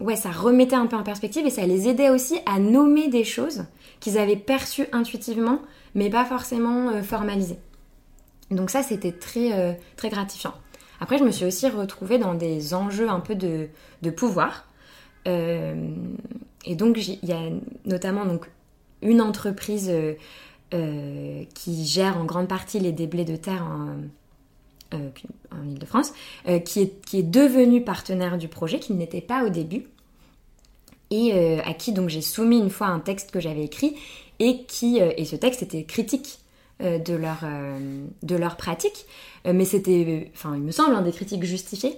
ouais, ça remettait un peu en perspective et ça les aidait aussi à nommer des choses qu'ils avaient perçues intuitivement, mais pas forcément euh, formalisées. Donc ça, c'était très, euh, très gratifiant. Après, je me suis aussi retrouvée dans des enjeux un peu de, pouvoir. Euh, et donc, il y a notamment donc, une entreprise qui gère en grande partie les déblais de terre en, euh, Ile-de-France, euh, qui, est, qui est devenu partenaire du projet, qui n'était pas au début, et euh, à qui donc j'ai soumis une fois un texte que j'avais écrit, et, qui, et ce texte était critique de, leur, de leur pratique, mais c'était, enfin il me semble, un des critiques justifiées.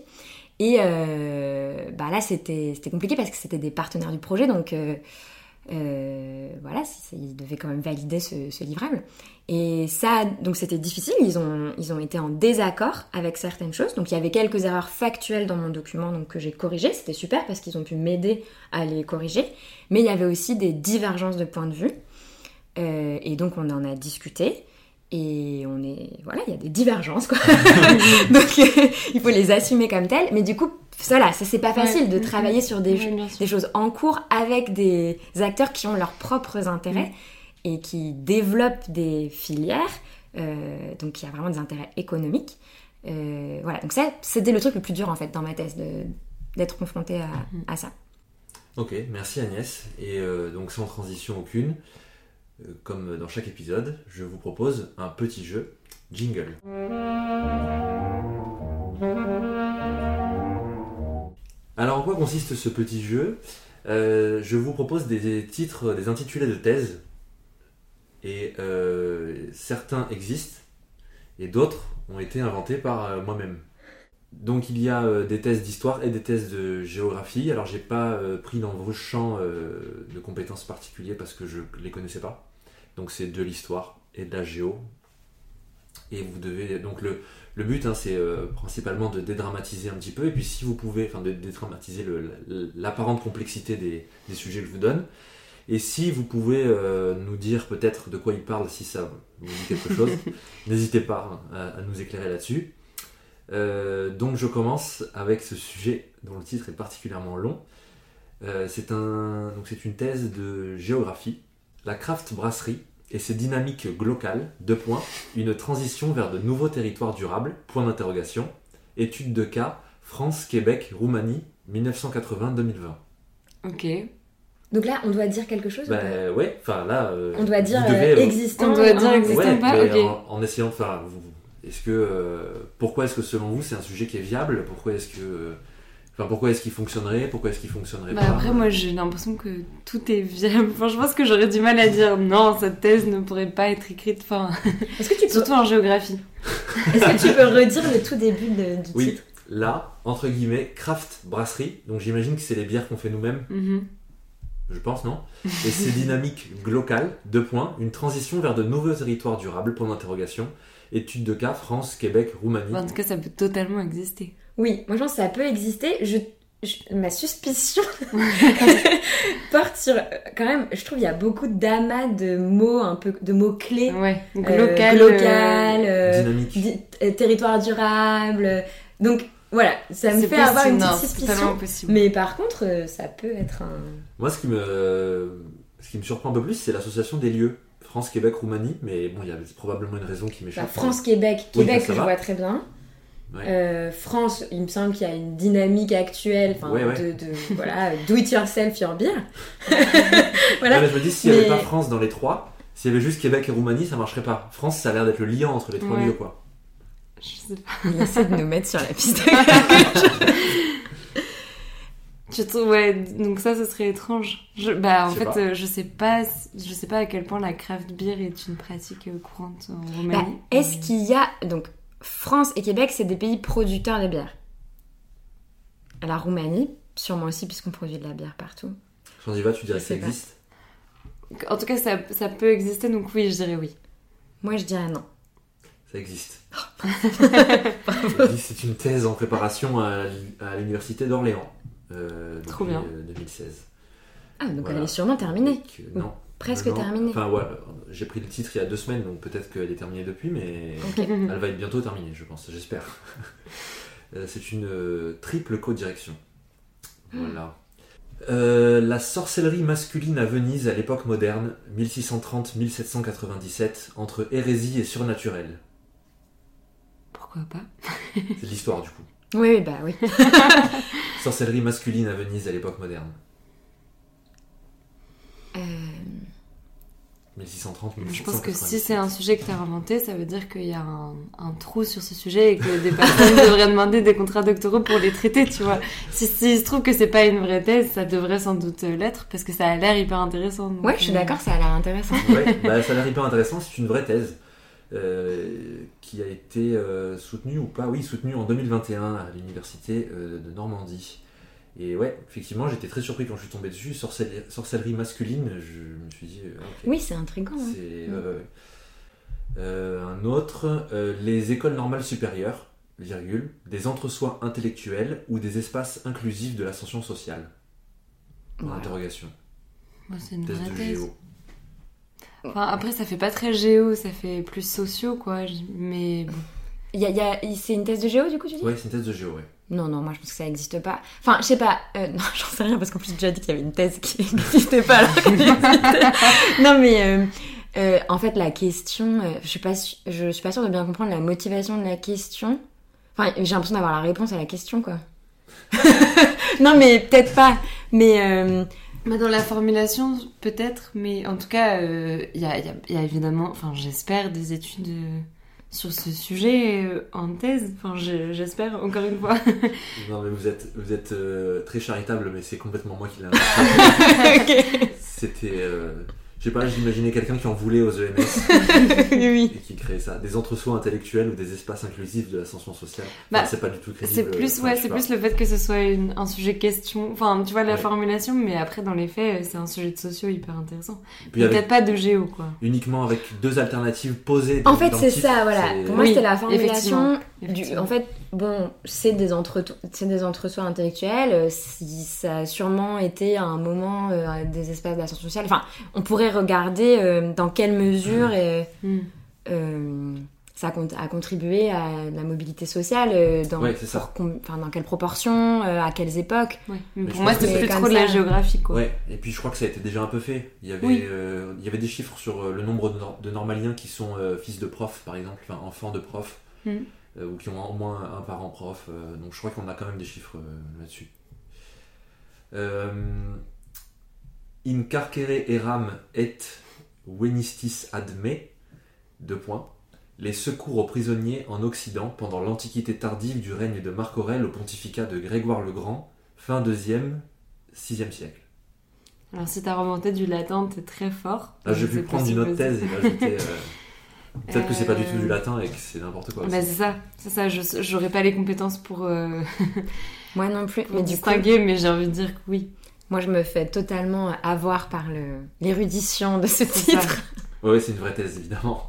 Et bah là c'était compliqué parce que c'était des partenaires du projet, donc euh, voilà, ils devaient quand même valider ce, livrable. Et ça, donc c'était difficile, ils ont, ils ont été en désaccord avec certaines choses. Donc il y avait quelques erreurs factuelles dans mon document donc, que j'ai corrigées, c'était super parce qu'ils ont pu m'aider à les corriger. Mais il y avait aussi des divergences de points de vue. Euh, et donc on en a discuté. Et on est. Voilà, il y a des divergences, quoi. donc il faut les assumer comme telles. Mais du coup, voilà, ça c'est pas facile de travailler sur des, des, choses en cours avec des acteurs qui ont leurs propres intérêts mm. et qui développent des filières. Euh, donc il y a vraiment des intérêts économiques. Euh, voilà, donc ça c'était le truc le plus dur en fait dans ma thèse d'être confronté à, mm. à, ça. Ok, merci Agnès. Et euh, donc sans transition aucune, comme dans chaque épisode, je vous propose un petit jeu jingle. Alors en quoi consiste ce petit jeu? Euh, Je vous propose des titres, des intitulés de thèse. Et euh, certains existent et d'autres ont été inventés par euh, moi-même. Donc il y a des thèses d'histoire et des thèses de géographie. Alors j'ai pas pris dans vos champs de compétences particuliers parce que je les connaissais pas. Donc c'est de l'histoire et de la géo. Et vous devez donc le, le but, hein, c'est euh, principalement de dédramatiser un petit peu, et puis si vous pouvez, enfin de dédramatiser l'apparente complexité des, sujets que je vous donne, et si vous pouvez euh, nous dire peut-être de quoi il parle, si ça vous dit quelque chose, n'hésitez pas hein, à, nous éclairer là-dessus. Euh, donc je commence avec ce sujet dont le titre est particulièrement long. c'est un, une thèse de géographie, la craft brasserie et ses dynamiques globales, deux points, une transition vers de nouveaux territoires durables, point d'interrogation, étude de cas, France, Québec, Roumanie, 1980-2020. Ok. Donc là, on doit dire quelque chose Bah ouais, enfin là... Euh, on doit dire euh, existant. On doit dire existant pas? en, essayant de faire... Est-ce que... Euh, pourquoi est-ce que selon vous c'est un sujet qui est viable? Pourquoi est-ce que pourquoi est-ce qu'il fonctionnerait Pourquoi est-ce qu'il fonctionnerait bah, pas Après, moi, j'ai l'impression que tout est viable. Enfin, je pense que j'aurais du mal à dire non, cette thèse ne pourrait pas être écrite. Enfin, est-ce que tu peux... surtout en géographie. Est-ce que tu peux redire le tout début de, du oui. Là, entre guillemets, craft brasserie. Donc, j'imagine que c'est les bières qu'on fait nous-mêmes. Mm-hmm. Je pense, non? Et c'est dynamique locale, deux points, une transition vers de nouveaux territoires durables, point d'interrogation, Étude de cas, France, Québec, Roumanie. En tout cas, ça peut totalement exister. Oui, moi je pense que ça peut exister. Je, je- ma suspicion porte sur euh, quand même. Je trouve il y a beaucoup d'amas de mots un peu de mots clés. Ouais, donc Euh, local. local, euh, Dynamique. di- euh, territoire durable. euh, Donc voilà, ça me fait avoir une petite non, suspicion. Mais par contre, euh, ça peut être un. Moi, ce qui me, ce qui me surprend un peu plus, c'est l'association des lieux. France, Québec, Roumanie, mais bon, il y a probablement une raison qui Bah, m'échappe. France-Québec, Oui, Québec, ça je va. vois très bien. Ouais. Euh, France, il me semble qu'il y a une dynamique actuelle, Ouais, ouais. de, de voilà, do it yourself your beer. Voilà. mais je me dis, s'il n'y avait pas France dans les trois, s'il y avait juste Québec et Roumanie, ça marcherait pas. France, ça a l'air d'être le lien entre les trois Ouais. lieux, quoi. Je sais pas. Il essaie de nous mettre sur la piste. Tu trouves, ouais, donc ça, ce serait étrange. Je, bah, en Je fait, pas. euh, je sais pas, je sais pas à quel point la craft beer est une pratique courante en Bah, Roumanie. Est-ce qu'il y a donc France et Québec, c'est des pays producteurs de bière. La Roumanie, sûrement aussi puisqu'on produit de la bière partout. Chandiva, tu dirais que ça pas. existe En tout cas, ça, ça peut exister, donc oui, je dirais oui. Moi, je dirais non. Ça existe. Existe, C'est une thèse en préparation à, l'université d'Orléans. euh, Trop bien. euh, 2016. Ah, donc Voilà. elle est sûrement terminée. Donc, euh, non. Presque non. terminée. Enfin, ouais, j'ai pris le titre il y a deux semaines, donc peut-être qu'elle est terminée depuis, mais elle va être bientôt terminée, je pense, j'espère. Euh, C'est une euh, triple co-direction. Voilà. Euh, la sorcellerie masculine à Venise à l'époque moderne, 1630-1797, entre hérésie et surnaturel. Pourquoi pas? C'est l'histoire du coup. Oui, bah oui. Sorcellerie masculine à Venise à l'époque moderne. Euh, 1630 Je pense que si 1797. c'est un sujet que tu as inventé, ça veut dire qu'il y a un, un trou sur ce sujet et que des personnes devraient demander des contrats doctoraux pour les traiter, tu vois. Si, si il se trouve que c'est pas une vraie thèse, ça devrait sans doute euh, l'être parce que ça a l'air hyper intéressant. donc, Ouais, je suis euh, d'accord, ça a l'air intéressant. Ouais, bah, ça a l'air hyper intéressant. C'est une vraie thèse euh, qui a été euh, soutenue ou pas Oui, soutenue en 2021 à l'université euh, de Normandie. Et ouais, effectivement, j'étais très surpris quand je suis tombé dessus. Sorcellerie, sorcellerie masculine, je me suis dit, euh. Oui, c'est intriguant. hein. C'est Mm. euh, euh, un autre, euh, les écoles normales supérieures, virgule, des entre-soi intellectuels ou des espaces inclusifs de l'ascension sociale. Voilà. moi, c'est une Thèse vraie de thèse. géo. Enfin, après, ça fait pas très géo, ça fait plus sociaux, quoi. Mais bon. Il y a- il y a- c'est une thèse de géo, du coup, tu dis? Ouais, c'est une thèse de géo, ouais. Non, non, moi je pense que ça n'existe pas. Enfin, je sais pas, euh, non, j'en sais rien parce qu'en plus j'ai déjà dit qu'il y avait une thèse qui n'existait pas alors qu'elle existait. Non, mais euh, euh, en fait, la question, euh, je suis pas, je suis pas sûre de bien comprendre la motivation de la question. Enfin, j'ai l'impression d'avoir la réponse à la question, quoi. non, mais peut-être pas. Mais euh, Bah, dans la formulation, peut-être, mais en tout cas, euh, il y, a, il y a- il y a évidemment, enfin, j'espère, des études euh, sur ce sujet euh, en thèse. Enfin, je- j'espère, encore une fois. Non, mais vous êtes, vous êtes euh, très charitable, mais c'est complètement moi qui l'ai. C'était. euh, je sais pas, j'imaginais quelqu'un qui en voulait aux EMS oui, et qui créait ça. Des entre-soi intellectuels ou des espaces inclusifs de l'ascension sociale. Bah, Enfin, c'est pas du tout crédible. C'est plus, enfin, ouais, c'est plus le fait que ce soit une- un sujet question. Enfin, tu vois la Ouais. formulation, mais après, dans les faits, euh, c'est un sujet de sociaux hyper intéressant. Peut-être pas de géo, quoi. uniquement avec deux alternatives posées. En fait, c'est ça, voilà. Pour moi, Oui, c'était la formulation du. En fait, bon, c'est des entre, c'est des entre-soi intellectuels. euh, Si ça a sûrement été à un moment euh, des espaces d'ascension sociale. Enfin, on pourrait regarder euh, dans quelle mesure euh, Hmm. euh, ça a, cont- a contribué à la mobilité sociale, euh, dans, Ouais, ça. pour com- enfin, dans quelles proportions, euh, à quelles époques. Ouais. Pour moi, c'est plus trop de la géographie, quoi. Ouais, et puis je crois que ça a été déjà un peu fait. Il y avait, Oui. euh, il y avait des chiffres sur le nombre de, nor- de normaliens qui sont euh, fils de profs, par exemple, enfin enfants de profs, Mm. euh, ou qui ont au moins un parent prof. euh, donc je crois qu'on a quand même des chiffres euh, là-dessus. Euh, in carcere eram et venistis ad me, deux points. Les secours aux prisonniers en Occident pendant l'Antiquité tardive du règne de Marc Aurèle au pontificat de Grégoire le Grand, fin 2e, 6e siècle. Alors, si t'as remonté du latin, t'es très fort. Là, j'ai Donc, pu prendre une autre thèse et rajouter. euh, Peut-être que c'est pas du tout Euh, du latin et que c'est n'importe quoi. Bah, c'est ça, c'est ça. Je j'aurais pas les compétences pour, euh, Moi non plus. pour Mais du coup, distinguer, mais j'ai envie de dire que oui. Moi, je me fais totalement avoir par l'érudition de ce titre. Ouais, c'est une vraie thèse, évidemment.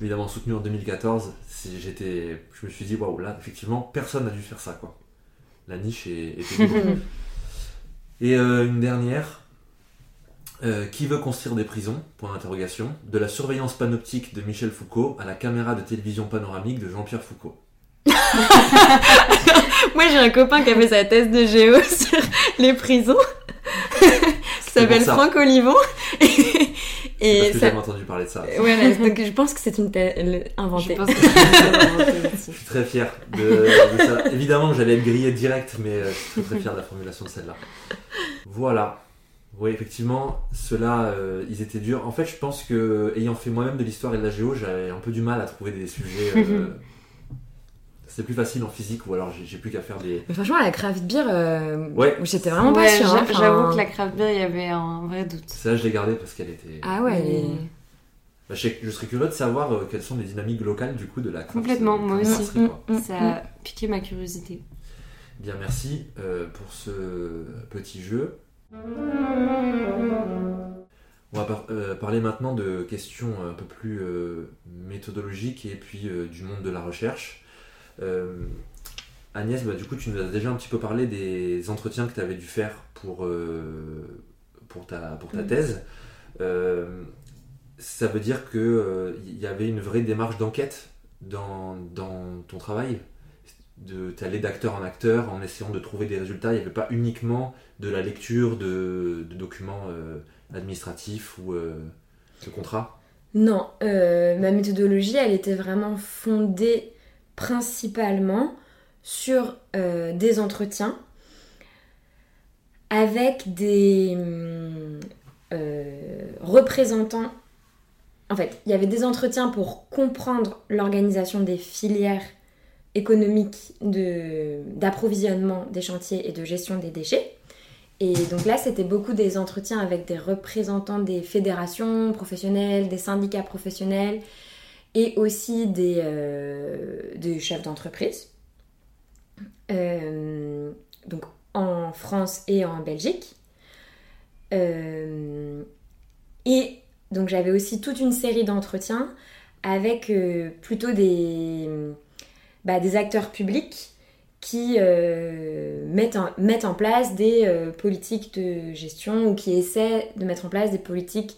évidemment soutenu en 2014. Si j'étais, je me suis dit waouh là effectivement personne n'a dû faire ça quoi. La niche est, était libre. Et euh, une dernière. Euh, qui veut construire des prisons? Point d'interrogation. De la surveillance panoptique de Michel Foucault à la caméra de télévision panoramique de Jean-Pierre Foucault. Moi, j'ai un copain qui a fait sa thèse de géo sur les prisons. Ça s'appelle. Franck Olivon. Et Et parce que ça... j'avais entendu parler de ça. Voilà, donc je pense que c'est une Je inventée. pense que aussi. Je suis très fier de, de ça. Évidemment que j'allais être grillé direct, mais euh, je suis très, très fier de la formulation de celle-là. Voilà. Oui, effectivement, ceux-là, euh, ils étaient durs. En fait, je pense que, ayant fait moi-même de l'histoire et de la géo, j'avais un peu du mal à trouver des sujets. euh, c'est plus facile en physique, ou alors j'ai- plus qu'à faire des. Mais franchement, la craft beer, euh, Ouais. j'étais vraiment pas Ouais, sûre. hein. J'avoue que la craft beer, il y avait un vrai doute. Ça, je l'ai gardé parce qu'elle était. Ah ouais, elle est- Bah, je, sais- je serais curieux de savoir euh, quelles sont les dynamiques locales du coup de la craft- Complètement, moi craft aussi. Ça a piqué ma curiosité. Bien, merci euh, pour ce petit jeu. On va par- euh, parler maintenant de questions un peu plus euh, méthodologiques et puis euh, du monde de la recherche. Euh, Agnès, bah, du coup, tu nous as déjà un petit peu parlé des entretiens que tu avais dû faire pour, euh, pour, ta, pour ta Mhm. thèse. Euh, ça veut dire qu'il y avait une vraie démarche d'enquête dans, dans ton travail? De t'aller d'acteur en acteur en essayant de trouver des résultats? Il n'y avait pas uniquement de la lecture de, de documents euh, administratifs ou euh, de contrats? Non, euh, ma méthodologie, elle était vraiment fondée principalement sur euh, des entretiens avec des euh, représentants. En fait, il y avait des entretiens pour comprendre l'organisation des filières économiques d'approvisionnement des chantiers et de gestion des déchets. Et donc là, c'était beaucoup des entretiens avec des représentants des fédérations professionnelles, des syndicats professionnels et aussi des, euh, chefs d'entreprise. Euh, donc en France et en Belgique. Euh, et donc j'avais aussi toute une série d'entretiens avec plutôt des, bah, des acteurs publics qui mettent, en, place des politiques de gestion ou qui essaient de mettre en place des politiques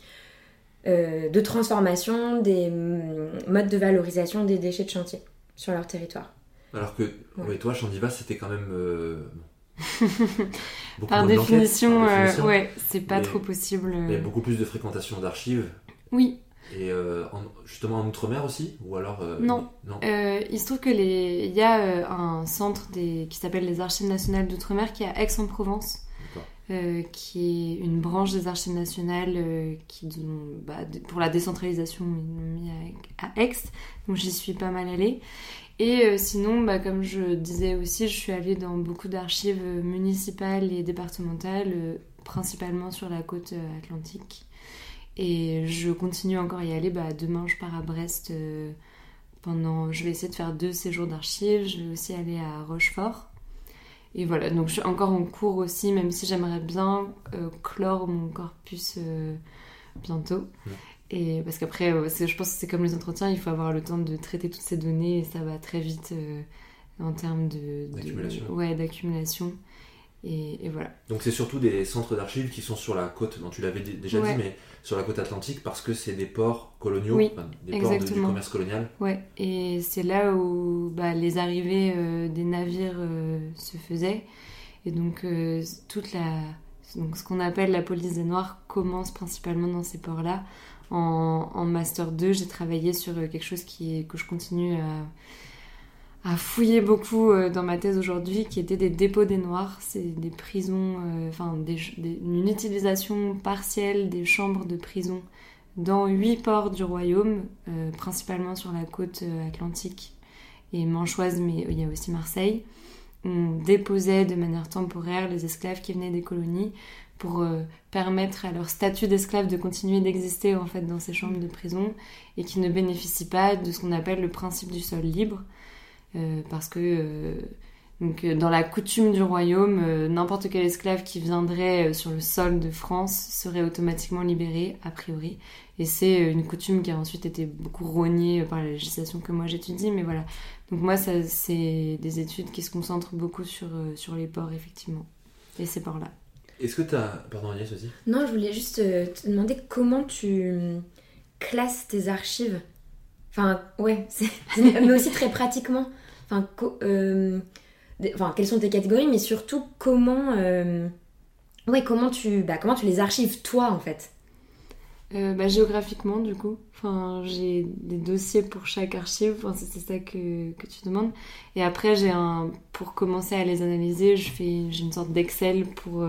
euh, de transformation, des mm, modes de valorisation des déchets de chantier sur leur territoire. Alors que ouais, toi, Chandiva, c'était quand même... euh, beaucoup Par définition, euh, définition. ouais, c'est pas Mais- trop possible. Il y a beaucoup plus de fréquentation d'archives. Oui, Et euh, en- justement en Outre-mer aussi Ou alors... euh, Non. non. Euh, il se trouve que les... il y a euh, un centre des... qui s'appelle les Archives nationales d'outre-mer qui est à Aix-en-Provence. Euh, qui est une branche des Archives nationales euh, qui, bah, pour la décentralisation, ils mis à, à Aix, donc j'y suis pas mal allée. Et euh, sinon, bah, comme je disais aussi, je suis allée dans beaucoup d'archives municipales et départementales, principalement sur la côte atlantique. Et je continue encore à y aller. Bah, demain, je pars à Brest. pendant, je vais essayer de faire deux séjours d'archives. Je vais aussi aller à Rochefort. Et voilà, donc je suis encore en cours aussi, même si j'aimerais bien euh, clore mon corpus euh, bientôt. Ouais. Et parce qu'après, euh, je pense que c'est comme les entretiens, il faut avoir le temps de traiter toutes ces données et ça va très vite en termes de, ouais, d'accumulation. Et, et voilà. Donc c'est surtout des centres d'archives qui sont sur la côte, dont tu l'avais dé- déjà Ouais. dit, mais sur la côte atlantique parce que c'est des ports coloniaux, Oui, enfin, des ports de- du commerce colonial. Ouais, et c'est là où bah, les arrivées euh, des navires euh, se faisaient. Et donc, euh, toute la. Donc, ce qu'on appelle la police des Noirs commence principalement dans ces ports-là. En, en Master 2, j'ai travaillé sur quelque chose qui est, que je continue à, à fouiller beaucoup euh, dans ma thèse aujourd'hui, qui était des dépôts des Noirs. C'est des prisons, euh, enfin, une utilisation partielle des chambres de prison dans huit ports du royaume, euh, principalement sur la côte atlantique et manchoise, mais il y a aussi Marseille. On déposait de manière temporaire les esclaves qui venaient des colonies pour permettre à leur statut d'esclave de continuer d'exister en fait dans ces chambres de prison et qui ne bénéficient pas de ce qu'on appelle le principe du sol libre, parce que euh, Donc dans la coutume du royaume, n'importe quel esclave qui viendrait sur le sol de France serait automatiquement libéré, a priori. Et c'est une coutume qui a ensuite été beaucoup rognée par la législation que moi j'étudie, mais voilà. Donc moi, c'est des études qui se concentrent beaucoup sur, sur les ports, effectivement. Et ces ports-là. Est-ce que tu as... Pardon Agnès aussi Non, je voulais juste te demander comment tu classes tes archives Enfin, ouais, mais aussi très pratiquement. Euh, enfin, quelles sont tes catégories, mais surtout comment, euh, ouais, comment tu, bah, comment tu les archives toi en fait? Euh, bah, géographiquement du coup. Enfin, j'ai des dossiers pour chaque archive. Enfin, c'est ça que, que, tu demandes. Et après, j'ai un, pour commencer à les analyser, je fais, j'ai une sorte d'Excel pour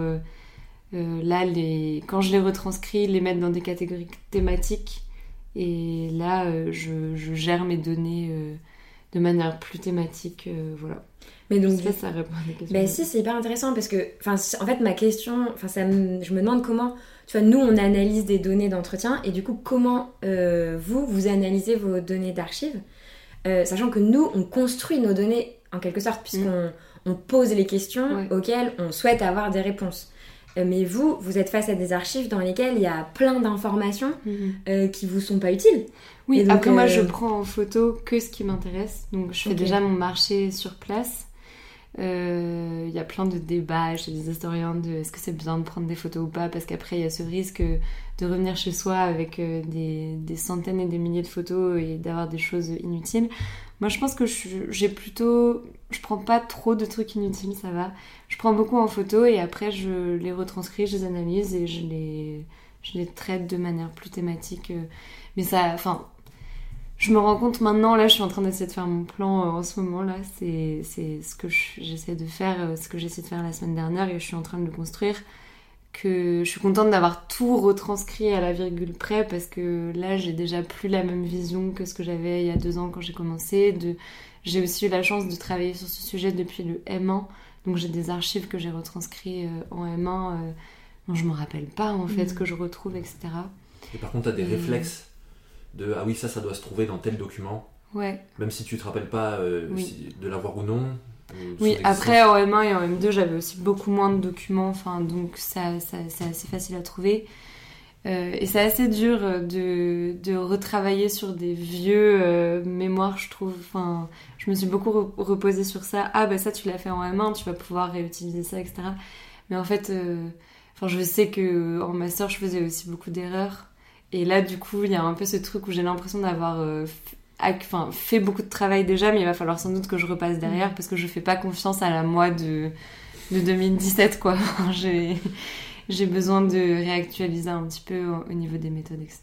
là les, quand je les retranscris, les mettre dans des catégories thématiques et là, je, gère mes données de manière plus thématique. Euh, voilà. Mais donc, ça, ça répond à la question. Ben si, c'est hyper intéressant parce que, en fait, ma question, enfin, ça je me demande comment, tu vois, nous, on analyse des données d'entretien et du coup, comment vous, vous analysez vos données d'archives, sachant que nous, on construit nos données en quelque sorte, puisqu'on mm. on pose les questions auxquelles on souhaite avoir des réponses. Euh, mais vous, vous êtes face à des archives dans lesquelles il y a plein d'informations euh, qui vous sont pas utiles. Oui, après moi je euh, prends en photo que ce qui m'intéresse. Donc je fais déjà mon marché sur place. Il y a plein de débats chez les historiens de est-ce que c'est bien de prendre des photos ou pas parce qu'après il y a ce risque de revenir chez soi avec des, des, centaines et des milliers de photos et d'avoir des choses inutiles. Moi, je pense que j'ai plutôt. Je prends pas trop de trucs inutiles, ça va. Je prends beaucoup en photo et après, je les retranscris, je les analyse et je les, je les traite de manière plus thématique. Mais ça. Enfin. Je me rends compte maintenant, là, je suis en train d'essayer de faire mon plan euh, en ce moment, là. C'est ce que j'essaie de faire, euh, ce que j'ai essayé de faire la semaine dernière et je suis en train de le construire que je suis contente d'avoir tout retranscrit à la virgule près parce que là j'ai déjà plus la même vision que ce que j'avais il y a deux ans quand j'ai commencé. De... J'ai aussi eu la chance de travailler sur ce sujet depuis le M1, donc j'ai des archives que j'ai retranscrits euh, en M1 euh, dont je me rappelle pas en fait, mm. que je retrouve, etc. Et par contre, tu as des réflexes de ah oui, ça, ça doit se trouver dans tel document. Ouais. Même si tu te rappelles pas euh, de l'avoir ou non, oui, après en M1 et en M2, j'avais aussi beaucoup moins de documents, enfin, donc ça, ça c'est assez facile à trouver. Euh, et c'est assez dur de, de, retravailler sur des vieux euh, mémoires, je trouve. Enfin, je me suis beaucoup reposée sur ça. Ah, bah ça, tu l'as fait en M1, tu vas pouvoir réutiliser ça, etc. Mais en fait, euh, enfin, je sais que en master, je faisais aussi beaucoup d'erreurs. Et là, du coup, il y a un peu ce truc où j'ai l'impression d'avoir enfin, fait beaucoup de travail déjà, mais il va falloir sans doute que je repasse derrière mm. parce que je fais pas confiance à la moi de, de 2017, quoi. j'ai, j'ai besoin de réactualiser un petit peu au, niveau des méthodes, etc.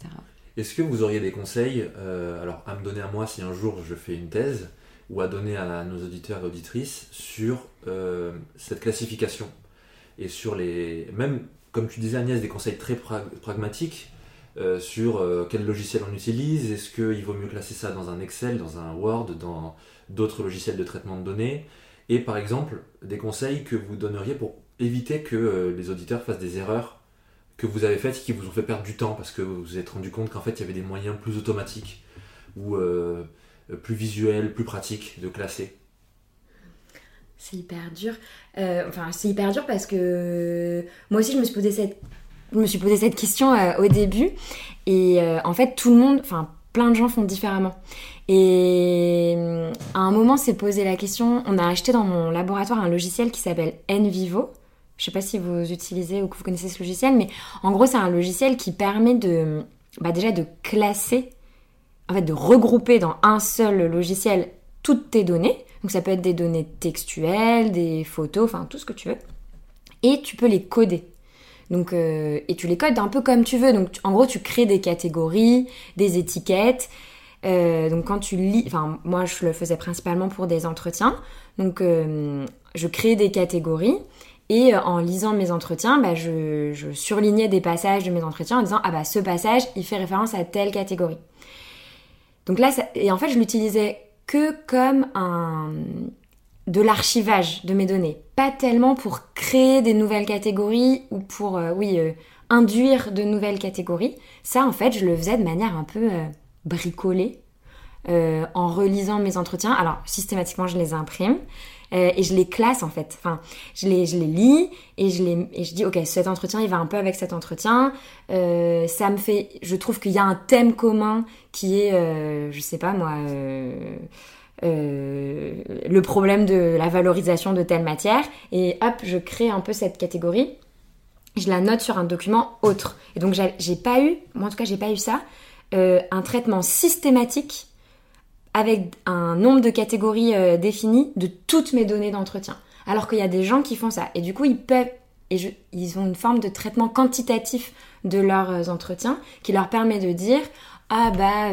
Est-ce que vous auriez des conseils, euh, alors à me donner à moi si un jour je fais une thèse, ou à donner à nos auditeurs et auditrices sur euh, cette classification et sur les. Même, comme tu disais Agnès, des conseils très pragmatiques euh, sur euh, quel logiciel on utilise, est-ce qu'il vaut mieux classer ça dans un Excel, dans un Word, dans d'autres logiciels de traitement de données, et par exemple des conseils que vous donneriez pour éviter que euh, les auditeurs fassent des erreurs que vous avez faites qui vous ont fait perdre du temps parce que vous vous êtes rendu compte qu'en fait il y avait des moyens plus automatiques ou plus visuels, plus pratiques de classer? C'est hyper dur. enfin, c'est hyper dur parce que moi aussi je me suis posé cette je me suis posé cette question euh, au début et euh, en fait tout le monde, enfin plein de gens font différemment. Et euh, à un moment, s'est posé la question, on a acheté dans mon laboratoire un logiciel qui s'appelle NVivo. Je sais pas si vous utilisez ou que vous connaissez ce logiciel, mais en gros, c'est un logiciel qui permet de, bah déjà de classer, en fait, de regrouper dans un seul logiciel toutes tes données. Donc ça peut être des données textuelles, des photos, enfin tout ce que tu veux. Et tu peux les coder. Donc, euh, et tu les codes un peu comme tu veux. Donc, en gros, tu crées des catégories, des étiquettes. Euh, donc, quand tu lis, enfin, moi, je le faisais principalement pour des entretiens. Donc, euh, je créais des catégories. Et en lisant mes entretiens, bah, je, je, surlignais des passages de mes entretiens en disant ah bah ce passage il fait référence à telle catégorie. Donc là, et en fait je l'utilisais que comme un, de l'archivage de mes données, pas tellement pour créer des nouvelles catégories ou pour, euh, oui, euh, induire de nouvelles catégories. Ça, en fait, je le faisais de manière un peu euh, bricolée, en relisant mes entretiens. Alors, systématiquement, je les imprime. et je les classe en fait. Enfin, je les, je les lis et je, les, et je dis, ok, cet entretien, il va un peu avec cet entretien. Ça me fait, je trouve qu'il y a un thème commun qui est, je sais pas moi, euh, le problème de la valorisation de telle matière. Et hop, je crée un peu cette catégorie. Je la note sur un document autre. Et donc j'ai pas eu, moi en tout cas j'ai pas eu ça, euh, un traitement systématique avec un nombre de catégories euh, définies de toutes mes données d'entretien. Alors qu'il y a des gens qui font ça. Et du coup, ils peuvent, et ils ont une forme de traitement quantitatif de leurs entretiens qui leur permet de dire, ah bah,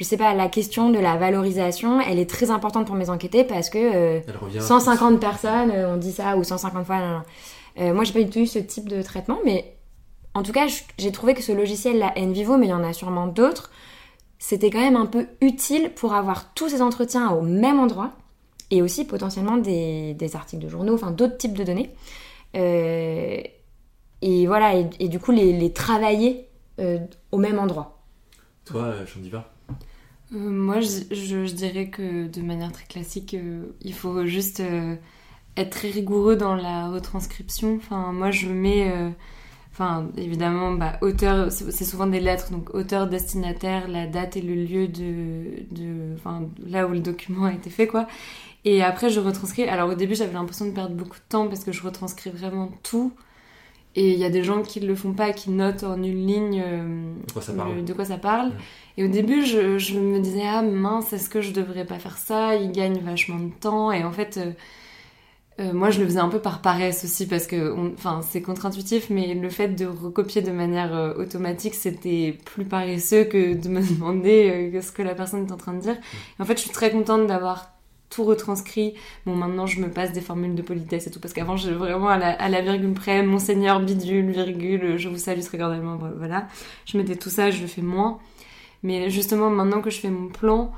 je sais pas, la question de la valorisation, elle est très importante pour mes enquêtés parce que euh, Elle revient. 150 personnes euh, ont dit ça ou 150 fois. nan, nan. Euh, moi, j'ai pas du tout eu ce type de traitement, mais en tout cas, j'ai trouvé que ce logiciel, la Envivo, mais il y en a sûrement d'autres, c'était quand même un peu utile pour avoir tous ces entretiens au même endroit et aussi potentiellement des, des articles de journaux, enfin d'autres types de données. Euh, et voilà, et, et du coup, les, les travailler euh, au même endroit. Toi, euh, Chandiva? Euh, moi, je, je- dirais que de manière très classique, euh, il faut juste euh, être très rigoureux dans la retranscription. Enfin, moi, je mets, enfin, évidemment, bah, auteur, c'est c'est souvent des lettres, donc auteur, destinataire, la date et le lieu de, de, enfin, là où le document a été fait, quoi. Et après, je retranscris. Alors, au début, j'avais l'impression de perdre beaucoup de temps parce que je retranscris vraiment tout. Et il y a des gens qui le font pas, qui notent en une ligne euh, De quoi ça parle le- de quoi ça parle. Ouais. Et au début, je, je me disais, ah mince, est-ce que je devrais pas faire ça? Il gagne vachement de temps. Et en fait, euh, euh, moi, je le faisais un peu par paresse aussi, parce que enfin, c'est contre-intuitif, mais le fait de recopier de manière automatique, c'était plus paresseux que de me demander ce que la personne est en train de dire. Et en fait, je suis très contente d'avoir tout retranscrit. Bon, maintenant, je me passe des formules de politesse et tout, parce qu'avant, j'ai vraiment à la, virgule près, monseigneur bidule, virgule, je vous salue très cordialement, voilà. Je mettais tout ça, je le fais moins. Mais justement, maintenant que je fais mon plan,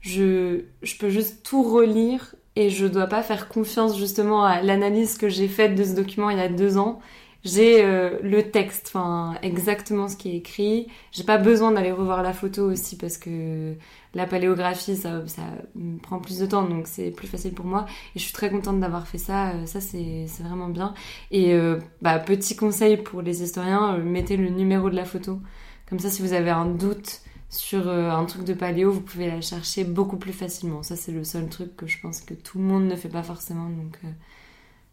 je, je peux juste tout relire et je dois pas faire confiance justement à l'analyse que j'ai faite de ce document il y a deux ans. J'ai euh, le texte, enfin exactement ce qui est écrit. J'ai pas besoin d'aller revoir la photo aussi parce que la paléographie ça, ça prend plus de temps donc c'est plus facile pour moi. Et je suis très contente d'avoir fait ça. Euh, Ça c'est c'est vraiment bien. Et euh, bah, petit conseil pour les historiens, euh, mettez le numéro de la photo. Comme ça, si vous avez un doute sur euh, un truc de paléo, vous pouvez la chercher beaucoup plus facilement. Ça, c'est le seul truc que je pense que tout le monde ne fait pas forcément. Donc, euh,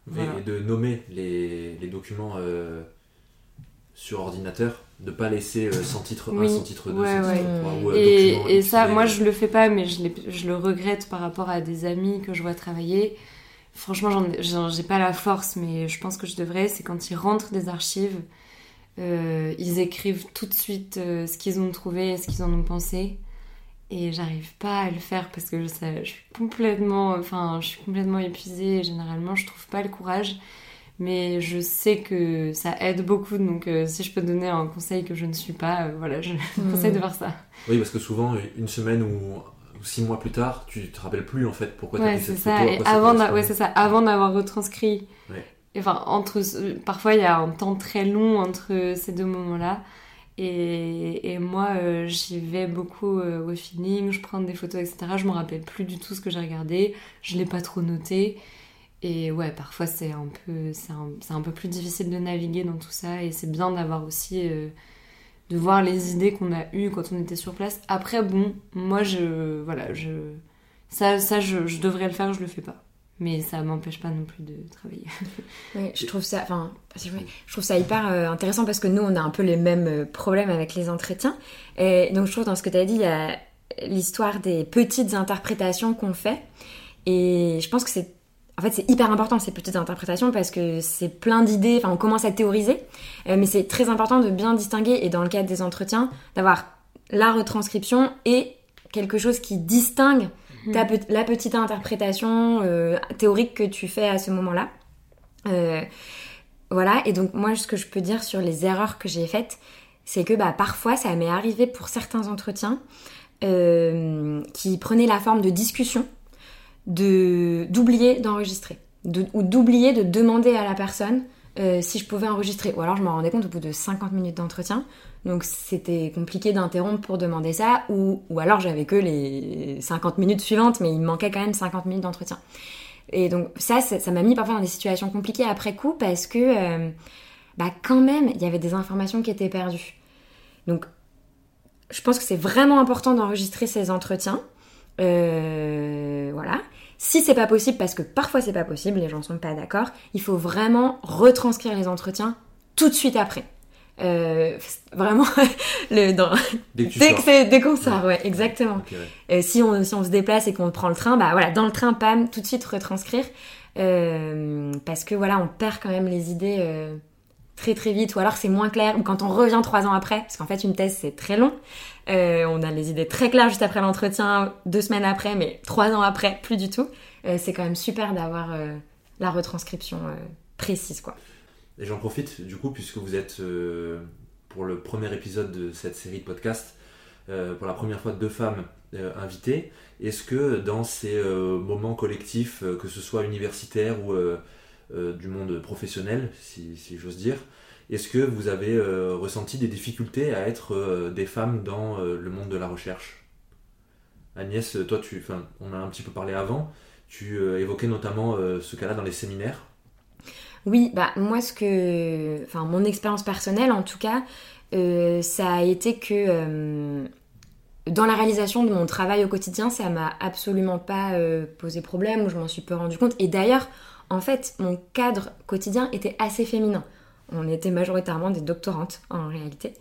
Voilà. de nommer les, les documents euh, sur ordinateur, de pas laisser euh, sans titre 1, Oui. sans titre 2, Ouais, sans ouais. titre 3, ou, et, document et ça, moi, euh, je le fais pas, mais je, je le regrette par rapport à des amis que je vois travailler. Franchement, j'ai pas la force, mais je pense que je devrais. C'est quand ils rentrent des archives, ils écrivent tout de suite ce qu'ils ont trouvé et ce qu'ils en ont pensé. Et j'arrive pas à le faire parce que je, sais- je suis complètement, enfin, je suis complètement épuisée. Et généralement, je trouve pas le courage. Mais je sais que ça aide beaucoup. Donc, euh, si je peux donner un conseil que je ne suis pas, euh, voilà, je Hmm. conseille de faire ça. Oui, parce que souvent, une semaine ou, six mois plus tard, tu te rappelles plus en fait pourquoi tu as Ouais, c'est cette ça. photo. Et ça avant, ouais, c'est ça. Avant d'avoir retranscrit. Ouais. Enfin, entre, parfois il y a un temps très long entre ces deux moments-là. Et, moi, euh, j'y vais beaucoup euh, au feeling, je prends des photos, etc. Je me rappelle plus du tout ce que j'ai regardé. Je l'ai pas trop noté. Et ouais, parfois c'est un peu, c'est un, un peu plus difficile de naviguer dans tout ça. Et c'est bien d'avoir aussi, euh, de voir les idées qu'on a eues quand on était sur place. Après, bon, moi je, voilà, je, ça, ça je, je devrais le faire, je le fais pas. Mais ça m'empêche pas non plus de travailler. Oui, je trouve ça, enfin, c'est vrai, je trouve ça hyper euh, intéressant parce que nous, on a un peu les mêmes euh, problèmes avec les entretiens. Et donc, je trouve dans ce que tu as dit, il y a l'histoire des petites interprétations qu'on fait. Et je pense que c'est, en fait, c'est hyper important ces petites interprétations parce que c'est plein d'idées. Enfin, on commence à théoriser, euh, mais c'est très important de bien distinguer et dans le cadre des entretiens, d'avoir la retranscription et quelque chose qui distingue ta pe- la petite interprétation euh, théorique que tu fais à ce moment-là. Euh, voilà, et donc moi ce que je peux dire sur les erreurs que j'ai faites, c'est que bah, parfois ça m'est arrivé pour certains entretiens euh, qui prenaient la forme de discussion, de d'oublier d'enregistrer, de- ou d'oublier de demander à la personne euh, si je pouvais enregistrer. Ou alors je m'en rendais compte au bout de 50 minutes d'entretien, donc c'était compliqué d'interrompre pour demander ça, ou, alors j'avais que les 50 minutes suivantes, mais il manquait quand même 50 minutes d'entretien. Et donc ça, ça m'a mis parfois dans des situations compliquées après coup parce que euh, bah quand même, il y avait des informations qui étaient perdues. Donc je pense que c'est vraiment important d'enregistrer ces entretiens. Euh, voilà. Si c'est pas possible, parce que parfois c'est pas possible, les gens sont pas d'accord, il faut vraiment retranscrire les entretiens tout de suite après. Euh, vraiment, le, dans... dès, qu'on sort, ouais, exactement. Euh, si, on, si on se déplace et qu'on prend le train, bah voilà, dans le train, pam, tout de suite retranscrire. Euh, parce que voilà, on perd quand même les idées euh, très très vite, ou alors c'est moins clair, ou quand on revient trois ans après, parce qu'en fait une thèse c'est très long, euh, on a les idées très claires juste après l'entretien, deux semaines après, mais trois ans après, plus du tout. Euh, c'est quand même super d'avoir la retranscription précise, quoi. Et j'en profite du coup, puisque vous êtes euh, pour le premier épisode de cette série de podcasts, euh, pour la première fois deux femmes euh, invitées. Est-ce que dans ces moments collectifs, que ce soit universitaire ou du monde professionnel, si, j'ose dire, est-ce que vous avez ressenti des difficultés à être des femmes dans le monde de la recherche? Agnès, toi, tu, on a un petit peu parlé avant, tu évoquais notamment ce cas-là dans les séminaires. Oui, bah moi ce que, mon expérience personnelle en tout cas, euh, ça a été que euh, dans la réalisation de mon travail au quotidien, ça m'a absolument pas euh, posé problème ou je m'en suis peu rendu compte. Et d'ailleurs, en fait, mon cadre quotidien était assez féminin. On était majoritairement des doctorantes en réalité.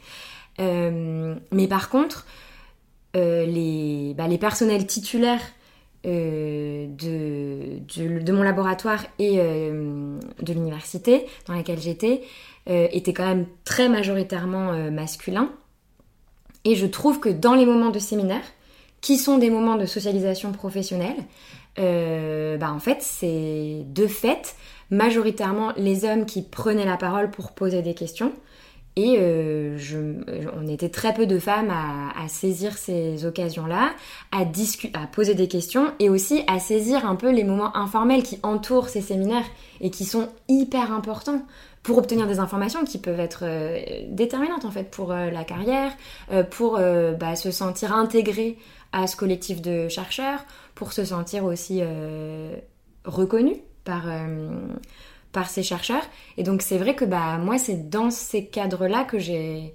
mais par contre, les, bah, les personnels titulaires euh, de, mon laboratoire et euh, de l'université dans laquelle j'étais euh, était quand même très majoritairement masculin. Et je trouve que dans les moments de séminaire, qui sont des moments de socialisation professionnelle, bah en fait, c'est de fait majoritairement les hommes qui prenaient la parole pour poser des questions. Et euh, on était très peu de femmes à, saisir ces occasions-là, à, poser des questions et aussi à saisir un peu les moments informels qui entourent ces séminaires et qui sont hyper importants pour obtenir des informations qui peuvent être euh, déterminantes en fait pour euh, la carrière, pour bah, se sentir intégré à ce collectif de chercheurs, pour se sentir aussi reconnu par par ces chercheurs. Et donc c'est vrai que bah, moi, c'est dans ces cadres-là que j'ai